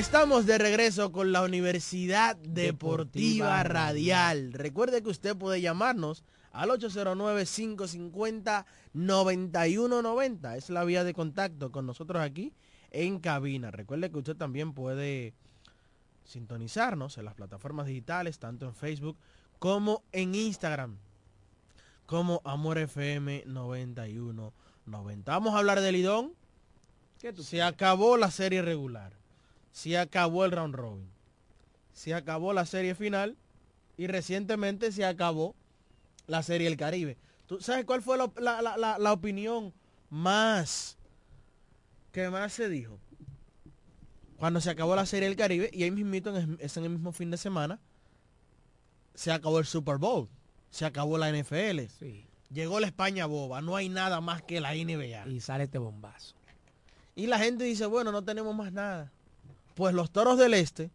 Estamos de regreso con la Universidad Deportiva, Radial. Recuerde que usted puede llamarnos al 809-550-9190. Es la vía de contacto con nosotros aquí en cabina. Recuerde que usted también puede sintonizarnos en las plataformas digitales, tanto en Facebook como en Instagram, como Amor FM 9190. Vamos a hablar del Lidón. Se acabó la serie regular se acabó el round robin, se acabó la serie final y recientemente se acabó la serie El Caribe. ¿Tú sabes cuál fue la, la, la, la opinión más que más se dijo? Cuando se acabó la serie El Caribe y ahí mismito en, en el mismo fin de semana se acabó el Super Bowl, se acabó la NFL. Llegó la España boba, no hay nada más que la NBA.
Y sale este bombazo.
Y la gente dice, bueno, no tenemos más nada. Pues los Toros del Este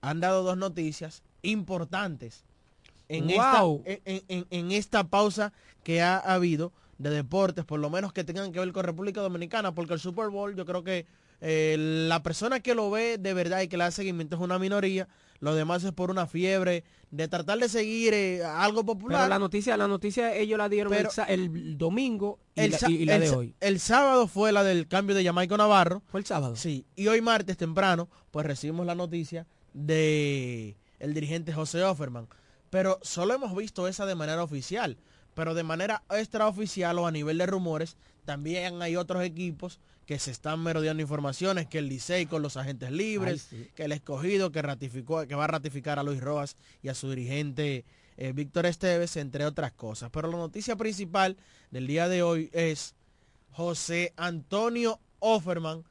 han dado dos noticias importantes en,
Wow.
esta, en, en- en esta pausa que ha habido de deportes, por lo menos que tengan que ver con República Dominicana, porque el Super Bowl yo creo que eh, la persona que lo ve de verdad y que le da seguimiento es una minoría, lo demás es por una fiebre de tratar de seguir eh, algo popular.
Pero la noticia, la noticia ellos la dieron el, domingo y
el,
la, y la
el
de hoy.
el sábado fue la del cambio de Jamaica Navarro.
Fue el sábado.
Sí. Y hoy martes temprano, pues recibimos la noticia de el dirigente José Offerman. Pero solo hemos visto esa de manera oficial. Pero de manera extraoficial o a nivel de rumores, también hay otros equipos que se están merodeando informaciones, que el Licey con los agentes libres,
Ay, sí.
que el escogido que ratificó, que va a ratificar a Luis Rojas y a su dirigente eh, Víctor Esteves, entre otras cosas. Pero la noticia principal del día de hoy es José Antonio Offerman,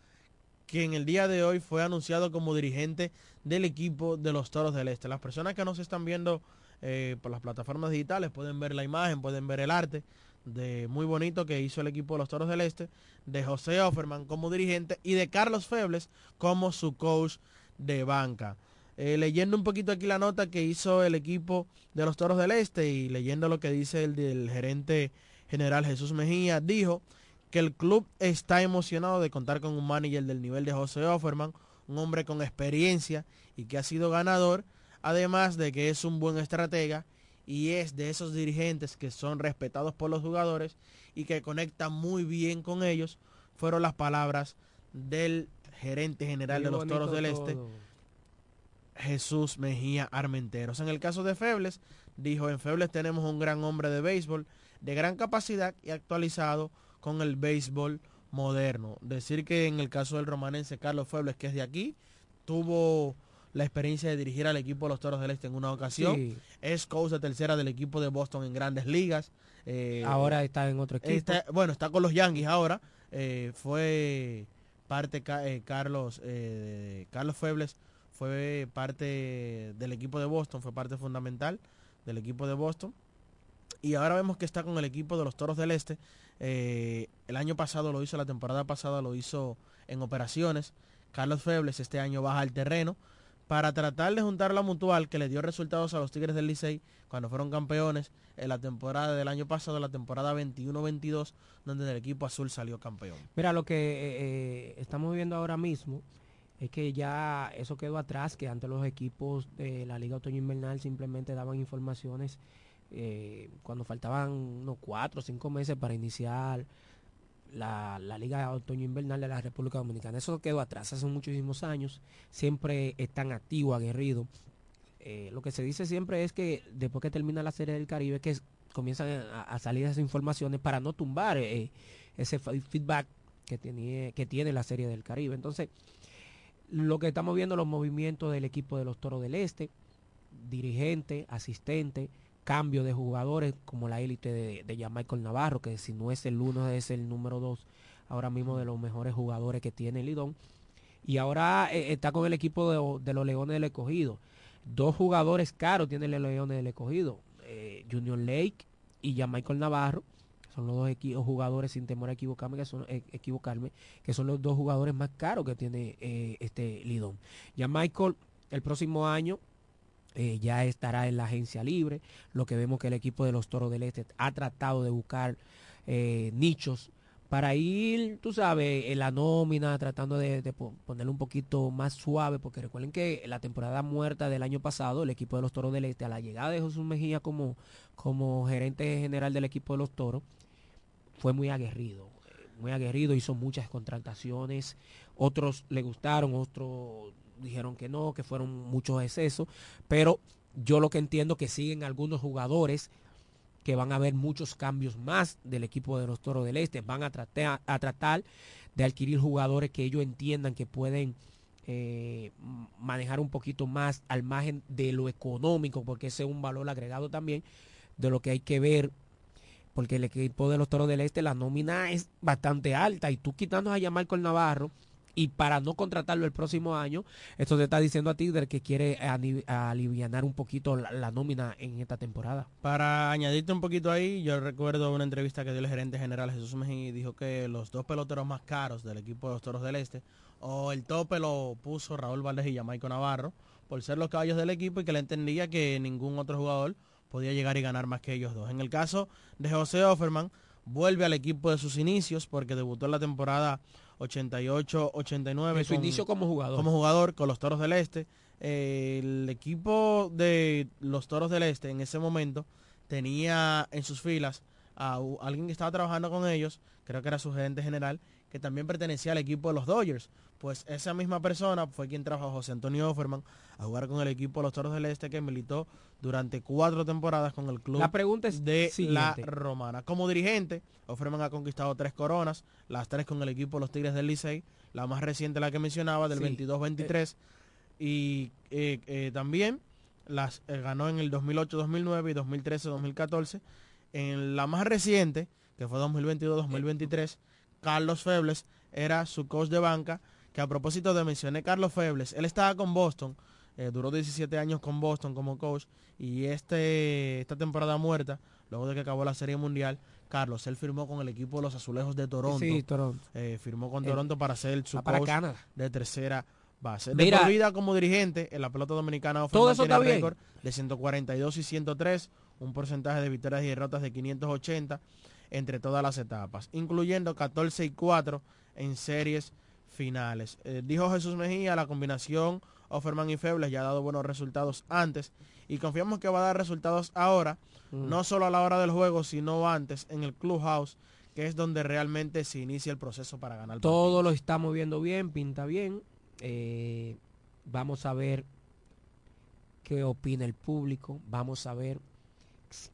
quien el día de hoy fue anunciado como dirigente del equipo de los Toros del Este. Las personas que nos están viendo eh, por las plataformas digitales pueden ver la imagen, pueden ver el arte de muy bonito que hizo el equipo de los Toros del Este, de José Offerman como dirigente y de Carlos Febles como su coach de banca. Eh, leyendo un poquito aquí la nota que hizo el equipo de los Toros del Este y leyendo lo que dice el del gerente general Jesús Mejía, dijo que el club está emocionado de contar con un manager del nivel de José Offerman, un hombre con experiencia y que ha sido ganador, además de que es un buen estratega y es de esos dirigentes que son respetados por los jugadores y que conectan muy bien con ellos, fueron las palabras del gerente general
Qué
de los Toros del Este. Jesús Mejía Armenteros. En el caso de Febles, dijo, en Febles tenemos un gran hombre de béisbol, de gran capacidad y actualizado con el béisbol moderno. Decir que en el caso del romanense Carlos Febles, que es de aquí, tuvo la experiencia de dirigir al equipo de los Toros del Este en una ocasión.
Sí.
Es coach de tercera del equipo de Boston en grandes ligas. Eh,
Ahora está en otro equipo.
Está- bueno, está con los Yankees ahora. Eh, fue parte eh, Carlos Carlos Febles fue parte del equipo de Boston, fue parte fundamental del equipo de Boston. Y ahora vemos que está con el equipo de los Toros del Este. El año pasado lo hizo, la temporada pasada lo hizo en operaciones. Carlos Febles este año baja al terreno para tratar de juntar la mutual que le dio resultados a los Tigres del Licey cuando fueron campeones en la temporada del año pasado, la temporada 21-22, donde el equipo azul salió campeón.
Mira, lo que eh, eh, estamos viendo ahora mismo es que ya eso quedó atrás, que antes los equipos de la Liga Otoño Invernal simplemente daban informaciones eh, cuando faltaban unos cuatro o cinco meses para iniciar la, la Liga Otoño Invernal de la República Dominicana. Eso quedó atrás hace muchísimos años. Siempre están activos, aguerridos. Eh, lo que se dice siempre es que después que termina la Serie del Caribe, que comienzan a, a, salir esas informaciones para no tumbar eh, ese feedback que tiene, que tiene la Serie del Caribe. Entonces, lo que estamos viendo, los movimientos del equipo de los Toros del Este, dirigente, asistente, cambio de jugadores como la élite de, de Michael Navarro, que si no es el uno es el número dos ahora mismo de los mejores jugadores que tiene Lidón. Y ahora eh, está con el equipo de, los Leones del Escogido. Dos jugadores caros tiene el Leones del Escogido. Eh, Junior Lake y ya Michael Navarro. Son los dos equipos, jugadores, sin temor a equivocarme, que son, eh, equivocarme, que son los dos jugadores más caros que tiene eh, este Lidón. Ya Michael, el próximo año, eh, ya estará en la agencia libre. Lo que vemos que el equipo de los Toros del Este ha tratado de buscar eh, nichos para ir, tú sabes, en la nómina, tratando de, ponerlo un poquito más suave, porque recuerden que la temporada muerta del año pasado, el equipo de los Toros del Este, a la llegada de Jesús Mejía como, como gerente general del equipo de los Toros, fue muy aguerrido, muy aguerrido, hizo muchas contrataciones, otros le gustaron, otros dijeron que no, que fueron muchos excesos, pero yo lo que entiendo que siguen algunos jugadores que van a haber muchos cambios más del equipo de los Toros del Este, van a tratar, de adquirir jugadores que ellos entiendan que pueden eh, manejar un poquito más al margen de lo económico, porque ese es un valor agregado también de lo que hay que ver, porque el equipo de los Toros del Este, la nómina es bastante alta y tú quitando a llamar con Navarro, y para no contratarlo el próximo año, esto te está diciendo a ti que quiere aliviar un poquito la, nómina en esta temporada.
Para añadirte un poquito ahí, yo recuerdo una entrevista que dio el gerente general Jesús Mejía y dijo que los dos peloteros más caros del equipo de los Toros del Este, o el tope lo puso Raúl Valdez y Jamaico Navarro, por ser los caballos del equipo y que le entendía que ningún otro jugador podía llegar y ganar más que ellos dos. En el caso de José Offerman, vuelve al equipo de sus inicios porque debutó en la temporada 88-89.
En su con, inicio como jugador.
Como jugador con los Toros del Este. Eh, el equipo de los Toros del Este en ese momento tenía en sus filas a, a alguien que estaba trabajando con ellos, creo que era su gerente general, que también pertenecía al equipo de los Dodgers. Pues esa misma persona fue quien trajo a José Antonio Offerman a jugar con el equipo de los Toros del Este que militó durante cuatro temporadas con el club
la pregunta es
de
siguiente.
la Romana. Como dirigente, Offerman ha conquistado tres coronas, las tres con el equipo de los Tigres del Licey, la más reciente la que mencionaba del sí. 22-23 eh. y eh, eh, también las ganó en el 2008-2009 y 2013-2014. En la más reciente, que fue 2022-2023, Carlos Febles era su coach de banca, que a propósito de mencioné Carlos Febles, él estaba con Boston, eh, duró 17 años con Boston como coach y este esta temporada muerta, luego de que acabó la Serie Mundial, Carlos, él firmó con el equipo de los Azulejos de Toronto.
Sí, Toronto.
Eh, firmó con Toronto eh, para ser su
para
coach de tercera base.
Mira,
de por vida como dirigente en la pelota dominicana
todo eso
tiene
está
récord de 142 y 103, un porcentaje de victorias y derrotas de 580 entre todas las etapas, incluyendo 14 y 4 en series finales. Eh, dijo Jesús Mejía, la combinación Offerman y Febles ya ha dado buenos resultados antes y confiamos que va a dar resultados ahora, mm. no solo a la hora del juego, sino antes en el clubhouse, que es donde realmente se inicia el proceso para ganar.
Todo partidos. lo estamos viendo bien, pinta bien. Eh, vamos a ver qué opina el público, vamos a ver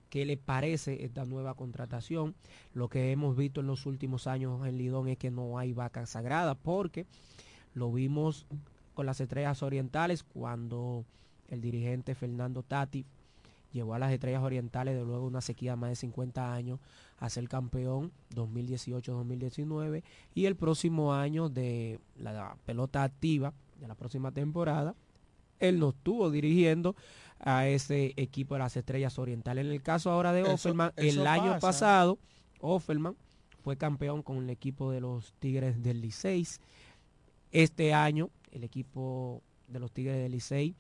qué le parece esta nueva contratación. Lo que hemos visto en los últimos años en Lidón es que no hay vaca sagrada porque lo vimos con las estrellas orientales cuando el dirigente Fernando Tati llevó a las estrellas orientales de luego una sequía de más de 50 años a ser campeón 2018-2019 y el próximo año de la pelota activa de la próxima temporada él no estuvo dirigiendo a ese equipo de las estrellas orientales. En el caso ahora de Offerman, el pasa. año pasado, Offerman fue campeón con el equipo de los Tigres del Licey. Este año, el equipo de los Tigres del Licey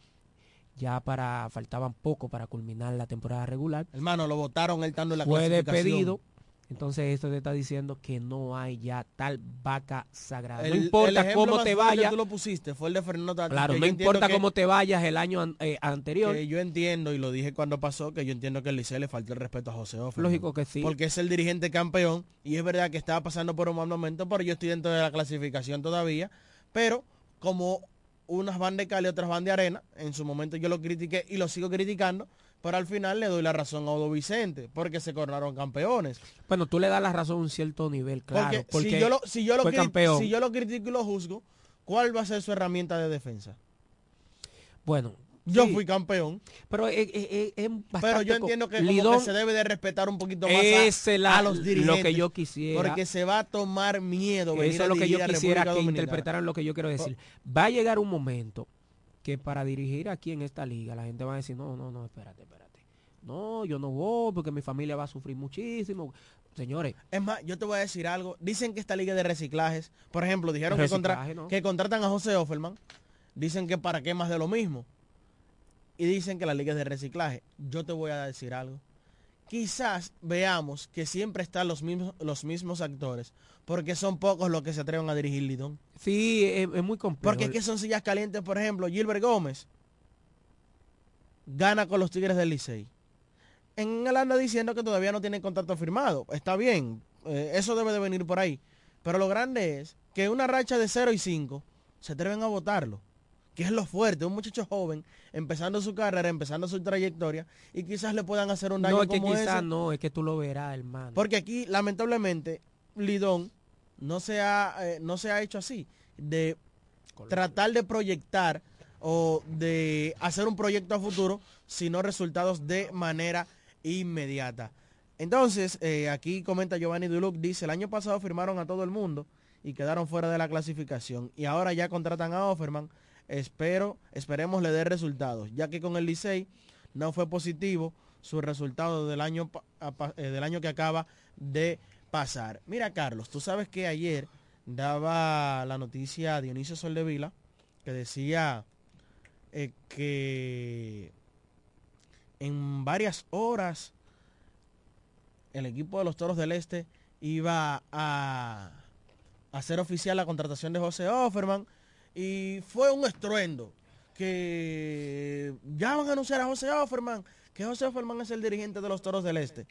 ya para faltaban poco para culminar la temporada regular.
Hermano, lo votaron él estando en la
Fue despedido Entonces esto te está diciendo que no hay ya tal vaca sagrada.
El-
no importa cómo te vayas.
Tú lo pusiste, fue el de Fernando.
Claro, no importa cómo te vayas el año an- eh, anterior.
Que yo entiendo, y lo dije cuando pasó, que yo entiendo que el Licey le falta el respeto a José Offerman.
Lógico que sí.
Porque es el dirigente campeón, y es verdad que estaba pasando por un mal momento, pero yo estoy dentro de la clasificación todavía. Pero como unas van de cal y otras van de arena, en su momento yo lo critiqué y lo sigo criticando, pero al final le doy la razón a Odo Vicente, porque se coronaron campeones.
Bueno, tú le das la razón a un cierto nivel, claro.
Porque,
Porque,
si, yo lo, si, yo lo
campeón.
si yo lo critico y lo juzgo, ¿cuál va a ser su herramienta de defensa?
Bueno,
Yo
sí.
fui campeón.
Pero es, es- es- es bastante
Pero yo entiendo que, como
Lidón-
que se debe de respetar un poquito más a,
la-
a los
lo
dirigentes.
que yo quisiera.
Porque se va a tomar miedo venir
Eso es lo que yo quisiera que interpretaran lo que yo quiero decir. Va a llegar un momento que para dirigir aquí en esta liga la gente va a decir, no, no, no, espérate, espérate. No, yo no voy porque mi familia va a sufrir muchísimo. Señores,
Es más, yo te voy a decir algo. Dicen que esta liga de reciclajes, por ejemplo, dijeron que, contra-
Reciclaje, ¿no?
que contratan a José Offerman. Dicen que para qué más de lo mismo. Y dicen que la liga es de reciclaje. Yo te voy a decir algo. Quizás veamos que siempre están los mismos, los mismos actores, porque son pocos los que se atreven a dirigir Lidón.
sí, es, es muy complejo.
Porque es que son sillas calientes, por ejemplo, Gilbert Gómez gana con los Tigres del Licey. En él anda diciendo que todavía no tiene contrato firmado. Está bien, eh, eso debe de venir por ahí. Pero lo grande es que una racha de 0 y 5 se atreven a votarlo. Que es lo fuerte, un muchacho joven, empezando su carrera, empezando su trayectoria, y quizás le puedan hacer un daño
no, es que
como
quizás
ese.
no, es que tú lo verás, hermano.
Porque aquí, lamentablemente, Lidón no se ha, eh, no se ha hecho así, de tratar de proyectar o de hacer un proyecto a futuro, sino resultados de manera inmediata. Entonces, eh, aquí comenta Giovanni Duluc, dice, el año pasado firmaron a todo el mundo y quedaron fuera de la clasificación. Y ahora ya contratan a Offerman. Espero, esperemos le dé resultados, ya que con el Licey no fue positivo su resultado del año, eh, del año que acaba de pasar. Mira, Carlos, tú sabes que ayer daba la noticia a Dionisio Soldevila que decía eh, que en varias horas el equipo de los Toros del Este iba a hacer oficial la contratación de José Offerman y fue un estruendo que ya van a anunciar a José Offerman, que José Offerman es el dirigente de los Toros del Este.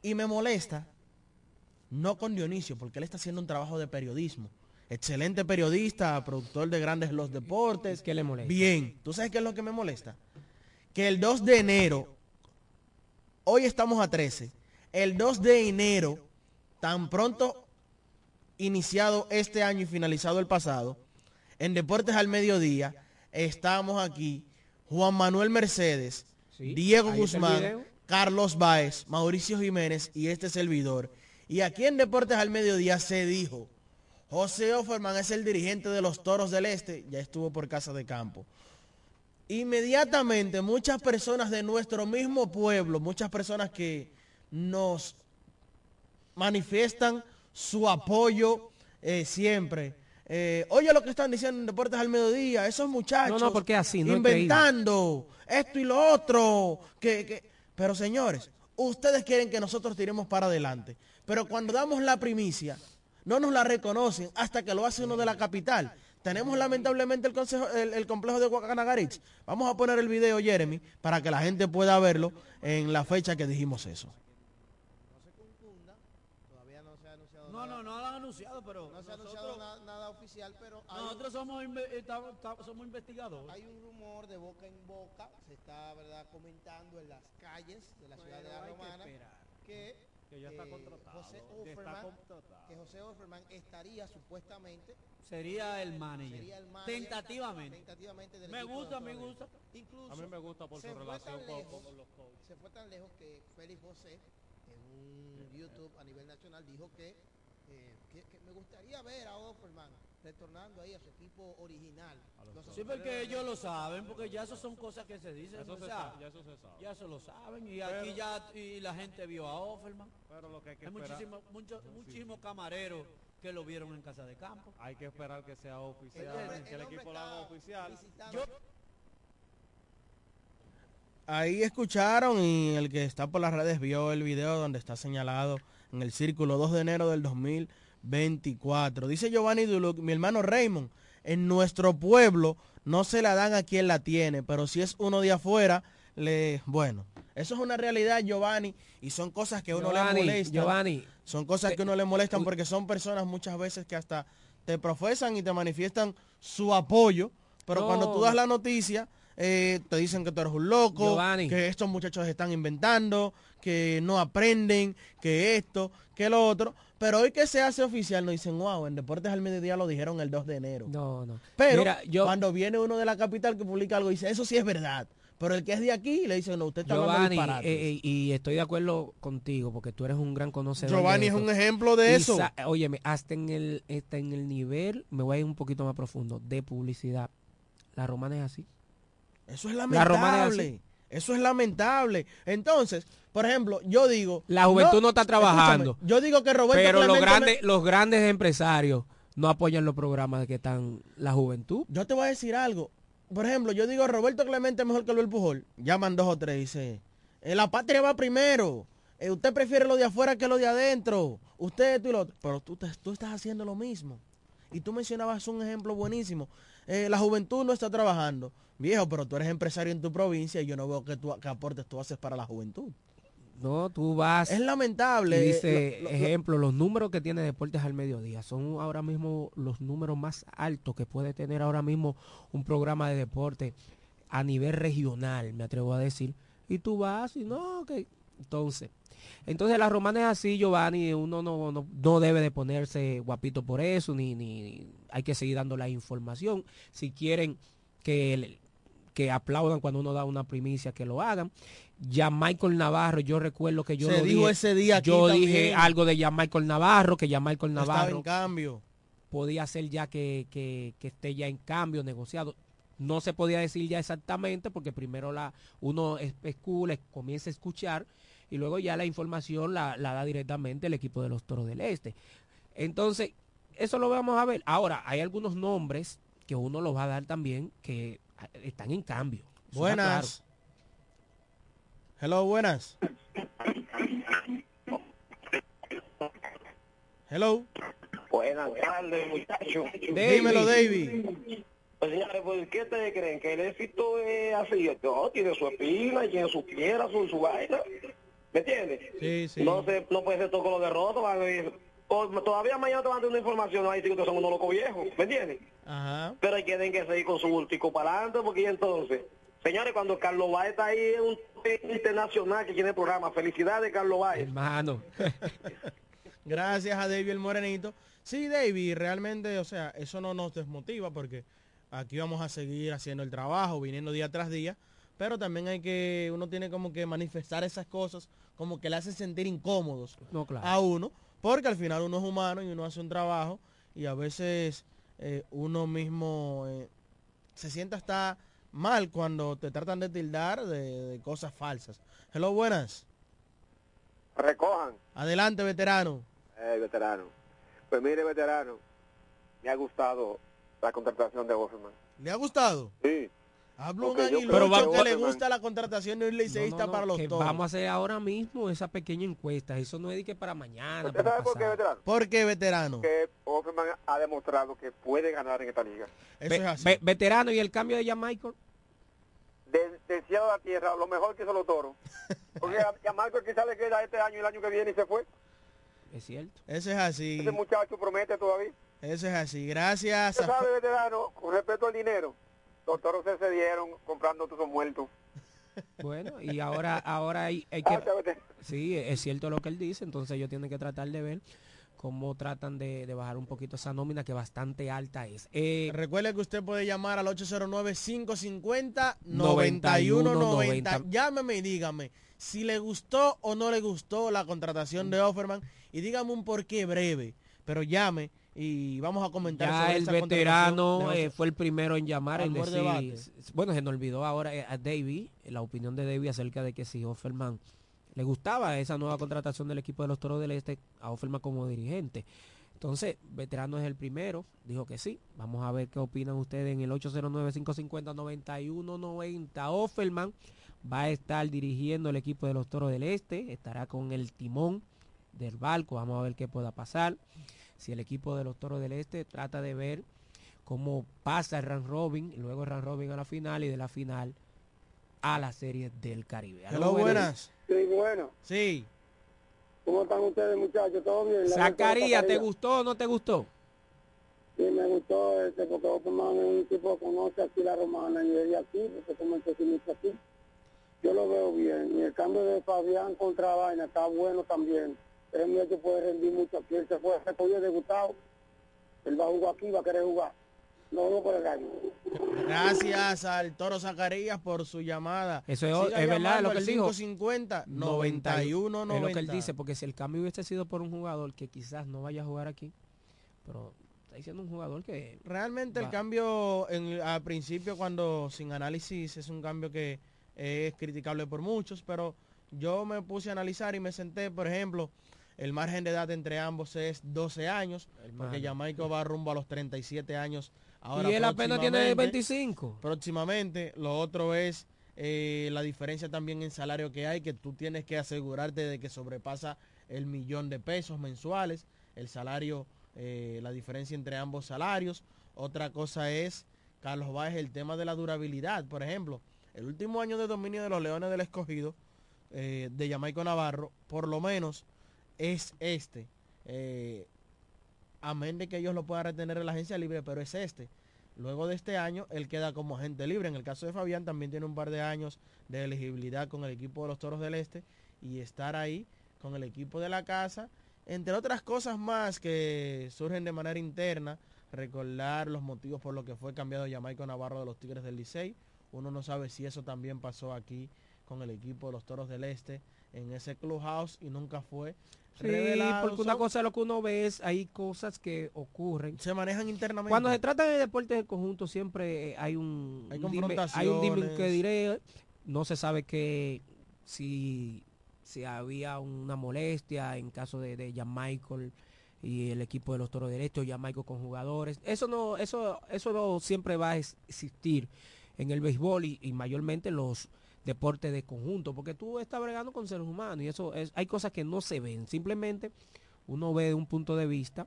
Y me molesta, no con Dionisio, porque él está haciendo un trabajo de periodismo. Excelente periodista, productor de grandes los deportes.
¿Qué le molesta?
Bien, ¿tú sabes qué es lo que me molesta? Que el 2 de enero, hoy estamos a 13, el 2 de enero, tan pronto iniciado este año y finalizado el pasado, en Deportes al Mediodía, estamos aquí, Juan Manuel Mercedes, Diego Guzmán. Carlos Baez, Mauricio Jiménez y este servidor. Y aquí en Deportes al Mediodía se dijo, José Offerman es el dirigente de los Toros del Este, ya estuvo por casa de campo. Inmediatamente muchas personas de nuestro mismo pueblo, muchas personas que nos manifiestan su apoyo eh, siempre. Eh, oye lo que están diciendo en Deportes al Mediodía, esos muchachos
No, no, porque así, no
inventando esto y lo otro. Que, que- Pero señores, ustedes quieren que nosotros tiremos para adelante. Pero cuando damos la primicia, no nos la reconocen hasta que lo hace uno de la capital. Tenemos lamentablemente el, consejo, el, el complejo de Guacanagaritz. Vamos a poner el video, Jeremy, para que la gente pueda verlo en la fecha que dijimos eso.
No, no, no lo han anunciado, pero
No se ha anunciado na- nada oficial, pero hay
nosotros
un-
somos, inve- estamos- estamos- somos investigadores.
Hay un rumor de boca en boca, se está verdad comentando en las calles de la ciudad de La
que
Romana que,
Que ya está
eh,
contratado,
José
está
Offerman,
contratado.
que José Offerman estaría supuestamente
Sería el manager.
sería el manager
Tentativamente.
tentativamente del
Me gusta, me gusta.
Incluso
A mí me gusta por su relación con-
lejos-
con los coaches.
Se fue tan lejos que Félix José en un YouTube a nivel nacional dijo que, eh, que- que me gustaría ver a Offerman retornando ahí a su equipo original. Los
Sí, porque ellos lo saben, porque ya eso son cosas que se dicen.
Eso
o
se
sea,
sabe, ya eso se sabe.
Ya eso lo saben. Y
Pero-
aquí ya y la gente vio a Offerman.
Pero lo que hay que
Hay muchísimos mucho- muchísimos camareros que lo vieron en casa de campo.
Hay que esperar que sea oficial,
El hombre-
que el, equipo lo haga oficial.
Yo-
Ahí escucharon y el que está por las redes vio el video donde está señalado en el círculo 2 de enero del 2024. Dice Giovanni Duluc, mi hermano Raymond, en nuestro pueblo no se la dan a quien la tiene, pero si es uno de afuera, le, bueno, eso es una realidad, Giovanni, y son cosas que a uno
Giovanni,
le molestan.
Giovanni,
son cosas que a uno le molestan porque son personas muchas veces que hasta te profesan y te manifiestan su apoyo, pero
No.
cuando tú das la noticia, eh, te dicen que tú eres un loco,
Giovanni.
que estos muchachos están inventando, que no aprenden, que esto, que lo otro. Pero hoy que se hace oficial nos dicen, wow, en Deportes al Mediodía lo dijeron el 2 de enero.
No, no.
Pero
Mira, yo-
cuando viene uno de la capital que publica algo, dice, eso sí es verdad. Pero el que es de aquí le dice, no, usted está hablando
Giovanni,
disparates".
eh, eh, y estoy de acuerdo contigo porque tú eres un gran conocedor.
Giovanni es un ejemplo de
Y
eso.
Óyeme, hasta en el hasta en el nivel, me voy a ir un poquito más profundo, de publicidad. La romana es así.
Eso es lamentable. Eso es lamentable. Entonces, por ejemplo, yo digo...
La juventud no, está trabajando.
yo digo que Roberto
Pero los
Clemente
grandes,
me-
los grandes empresarios no apoyan los programas que están la juventud.
Yo te voy a decir algo. Por ejemplo, yo digo Roberto Clemente es mejor que Luis Pujol. Llaman dos o tres y dice, "Eh, la patria va primero. Eh, usted prefiere lo de afuera que lo de adentro. Usted esto y lo otro. Pero tú, tú estás haciendo lo mismo. Y tú mencionabas un ejemplo buenísimo. Eh, la juventud no está trabajando. Viejo, pero tú eres empresario en tu provincia y yo no veo que, tú, que aportes tú haces para la juventud.
No, tú vas.
Es lamentable.
Y dice,
Lo- lo- lo-
ejemplo, los números que tiene Deportes al Mediodía son ahora mismo los números más altos que puede tener ahora mismo un programa de deporte a nivel regional, me atrevo a decir. Y tú vas y no, que entonces, entonces la romana es así, Giovanni, uno no, no, no debe de ponerse guapito por eso, ni, ni hay que seguir dando la información. Si quieren que que aplaudan cuando uno da una primicia, que lo hagan. Ya Michael Navarro, yo recuerdo que yo
Se
lo
dijo
dije,
ese día aquí
yo
también.
dije algo de ya Michael Navarro, que ya Michael
no
Navarro
en cambio.
podía ser ya que, que- que esté ya en cambio negociado. No se podía decir ya exactamente porque primero la uno es- escu- comienza a escuchar y luego ya la información la, la da directamente el equipo de los Toros del Este. Entonces, eso lo vamos a ver. Ahora, hay algunos nombres que uno los va a dar también que ah, están en cambio. Eso
Buenas. Hello, buenas. Hello.
Buenas tardes, muchachos.
Dímelo, David.
Pues, señores, ¿por qué ustedes creen que el éxito es así? No, tiene su espina, y tiene su piedra, su, su vaina. ¿Me entiendes?
Sí, sí.
No, se, no puede ser todo con los derrotos. van a decir, o- todavía mañana te van a dar una información, no hay que son unos locos viejos. ¿Me entiendes?
Ajá.
Pero hay que tienen que seguir con su bultico para adelante, porque y entonces, señores, cuando Carlos Báez está ahí, es un internacional que tiene el programa. Felicidades, Carlos Báez.
Hermano.
Gracias a David el Morenito. Sí, David, realmente, o sea, eso no nos desmotiva porque aquí vamos a seguir haciendo el trabajo, viniendo día tras día, pero también hay que, uno tiene como que manifestar esas cosas como que le hacen sentir incómodos
No, claro.
a uno, porque al final uno es humano y uno hace un trabajo y a veces eh, uno mismo eh, se siente hasta mal cuando te tratan de tildar de, de cosas falsas. Hello, buenas.
Recojan,
Adelante, veterano.
eh, veterano. Pues mire, veterano, me ha gustado la contratación de Offerman.
¿Le ha gustado?
Sí.
Hablo un
yo
aguilucho
creo que
que le gusta la contratación de un liceísta
No, no, no,
para los
que
toros.
vamos a hacer ahora mismo esa pequeña encuesta. Eso no es de que para mañana.
¿Usted
para
sabe por qué, veterano?
¿Por qué, veterano?
Que Offerman ha demostrado que puede ganar en esta liga.
Eso es así.
Ve- veterano y el cambio de ya Michael.
Del, del cielo a la tierra, lo mejor que hizo los toros. Porque a Marco quizá le queda este año y el año que viene y se fue.
Es cierto.
Eso es así.
Ese muchacho promete todavía.
Eso es así. Gracias.
Usted
a-
sabe, veterano, con respecto al dinero, los toros se cedieron comprando todos muertos.
Bueno, y ahora ahora hay, hay que...
Gracias, veterano.
Sí, es cierto lo que él dice, entonces ellos tienen que tratar de ver cómo tratan de, de bajar un poquito esa nómina que bastante alta es. Eh,
Recuerde que usted puede llamar al 809-550-9190. Llámeme y dígame si le gustó o no le gustó la contratación de Offerman y dígame un porqué breve. Pero llame y vamos a comentar
ya
sobre
el
esa
veterano eh, fue el primero en llamar
buen
decir, bueno, se nos olvidó ahora eh, a Davey, la opinión de Davey acerca de que si Offerman le gustaba esa nueva contratación del equipo de los Toros del Este a Offerman como dirigente. Entonces, veterano es el primero, dijo que sí. Vamos a ver qué opinan ustedes en el 809-550-9190. Offerman va a estar dirigiendo el equipo de los Toros del Este, estará con el timón del barco. Vamos a ver qué pueda pasar. Si el equipo de los Toros del Este trata de ver cómo pasa el round robin, y luego el round robin a la final y de la final a la serie del Caribe.
Hello, buenas.
Sí, bueno.
Sí.
¿Cómo están ustedes, muchachos? ¿Todo bien?
Zacarías, ¿te gustó o no te gustó?
Sí, me gustó este, porque Oferman es un tipo que conoce aquí la romana y es de aquí, porque como mucho aquí. Yo lo veo bien. Y el cambio de Fabián contra Vaina está bueno también. Muchacho puede rendir mucho aquí. Él se fue recogido de Gustavo. Él va a jugar aquí, va a querer jugar. No, no por el año.
Gracias al Toro Zacarías por su llamada.
Eso es, es verdad lo que él dijo.
550
91,
91
Es lo que él
90.
dice, porque si el cambio hubiese sido por un jugador que quizás no vaya a jugar aquí, pero está diciendo un jugador que...
Realmente el cambio en, al principio cuando sin análisis es un cambio que es criticable por muchos, pero yo me puse a analizar y me senté, por ejemplo, el margen de edad entre ambos es 12 años, porque. Jamaica va rumbo a los 37 años. Ahora
y él apenas tiene
próximamente.
25.
próximamente. Lo otro es eh, la diferencia también en salario que hay, que tú tienes que asegurarte de que sobrepasa el millón de pesos mensuales, el salario, eh, la diferencia entre ambos salarios. Otra cosa es, Carlos Báez, el tema de la durabilidad. Por ejemplo, el último año de dominio de los Leones del Escogido, eh, de Jamaico Navarro, por lo menos es este. Eh, amén de que ellos lo puedan retener en la agencia libre, pero es este. Luego de este año, él queda como agente libre. En el caso de Fabián, también tiene un par de años de elegibilidad con el equipo de los Toros del Este y estar ahí con el equipo de la casa, entre otras cosas más que surgen de manera interna, recordar los motivos por los que fue cambiado Jamaico Navarro de los Tigres del Licey. Uno no sabe si eso también pasó aquí con el equipo de los Toros del Este en ese clubhouse y nunca fue
Sí,
revelado.
porque una cosa es lo que uno ve, es hay cosas que ocurren.
Se manejan internamente.
Cuando se trata de deportes en conjunto siempre hay un,
Hay
un dime- hay un dime que
confrontaciones.
diré. No se sabe que si, si había una molestia en caso de, de Jan Michael y el equipo de los Toros de o Jan Michael con jugadores. Eso no, eso, eso no siempre va a ex- existir en el béisbol y, y mayormente en los deportes de conjunto, porque tú estás bregando con seres humanos y eso es, hay cosas que no se ven, simplemente uno ve de un punto de vista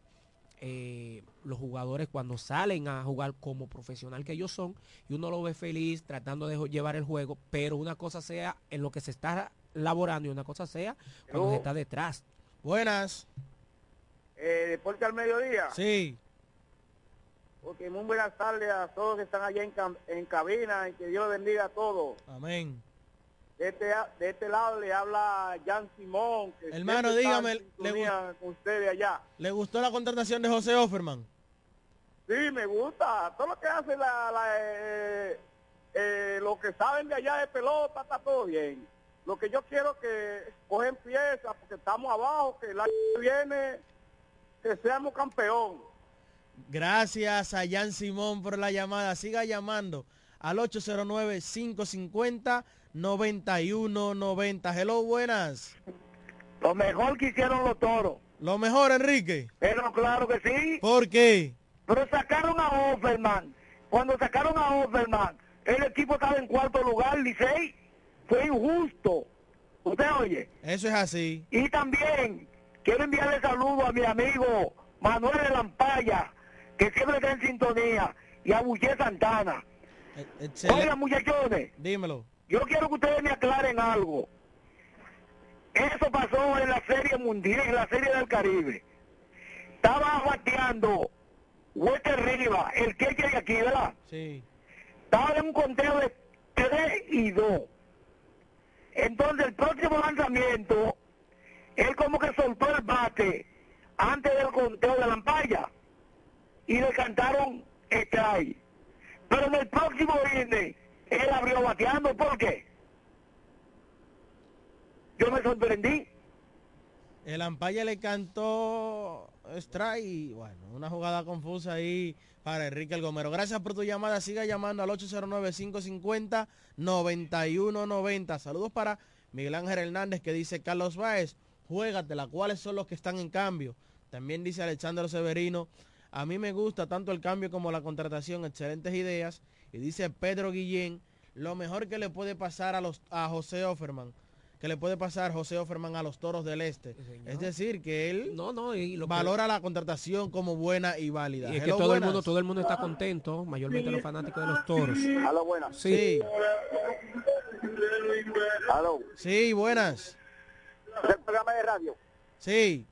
eh, los jugadores cuando salen a jugar como profesional que ellos son y uno lo ve feliz tratando de llevar el juego, pero una cosa sea en lo que se está laborando y una cosa sea cuando se está detrás.
Buenas.
Eh, Deporte al mediodía.
Sí.
Porque muy buenas tardes a todos que están allá en, cam- en cabina y que Dios los bendiga a todos.
Amén.
De este, de este lado le habla Jan Simón. Que
Hermano, dígame,
sintonía con ustedes allá.
¿Le gustó la contratación de José Offerman?
Sí, me gusta. Todo lo que hace la, la, eh, eh, lo que saben de allá de pelota está todo bien. Lo que yo quiero que cogen piezas porque estamos abajo, que el año que viene que seamos campeón.
Gracias a Jan Simón por la llamada. Siga llamando al 809-550-9190. Hello, buenas.
Lo mejor que hicieron los toros.
Lo mejor, Enrique.
Pero claro que sí.
¿Por qué?
Pero sacaron a Offerman. Cuando sacaron a Offerman, el equipo estaba en cuarto lugar, Licey. Fue injusto. ¿Usted oye?
Eso es así.
Y también quiero enviarle saludos a mi amigo Manuel de Lampaya, que siempre está en sintonía, y a Buché Santana.
Excelente.
Oigan, muchachones,
Dímelo.
Yo quiero que ustedes me aclaren algo. Eso pasó en la Serie Mundial, en la Serie del Caribe. Estaba bateando Walter Riva, el que de aquí, ¿verdad?
Sí.
Estaba en un conteo de 3 y 2. Entonces el próximo lanzamiento, él como que soltó el bate antes del conteo de la ampalla y le cantaron strike. Pero en el próximo inning, él abrió bateando. ¿Por qué? Yo me sorprendí.
El Ampaya le cantó strike y bueno, una jugada confusa ahí para Enrique El Gomero. Gracias por tu llamada. Siga llamando al 809-550-9190. Saludos para Miguel Ángel Hernández que dice Carlos Báez, juégatela. ¿Cuáles son los que están en cambio? También dice Alexandro Severino. A mí me gusta tanto el cambio como la contratación. Excelentes ideas. Y dice Pedro Guillén, lo mejor que le puede pasar a, los, a José Offerman que le puede pasar José Offerman a los Toros del Este. Es decir, que él
no, no, y lo que-
valora la contratación como buena y válida.
Y es que todo el mundo, todo el mundo está contento, mayormente los fanáticos de los toros.
Aló, buenas.
Sí.
Aló.
Sí, buenas.
¿Es el programa de radio?
Sí.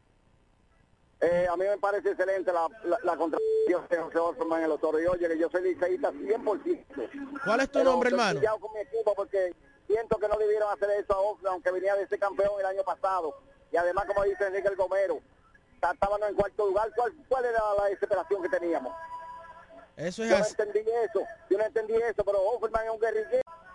Eh, a mí me parece excelente la, la, la contratación de José Orferman en los toros. Y oye, que yo soy liceísta 100%.
¿Cuál es tu
Pero
nombre, hermano?
pillado con mi equipo porque siento que no debieron hacer eso a aunque venía de ser campeón el año pasado. Y además, como dice Enrique el Gomero, estábamos en cuarto lugar. ¿Cuál, cuál era la desesperación que teníamos?
Eso es
Yo no
así.
entendí eso. Yo no entendí eso, pero Offerman es un guerrillero.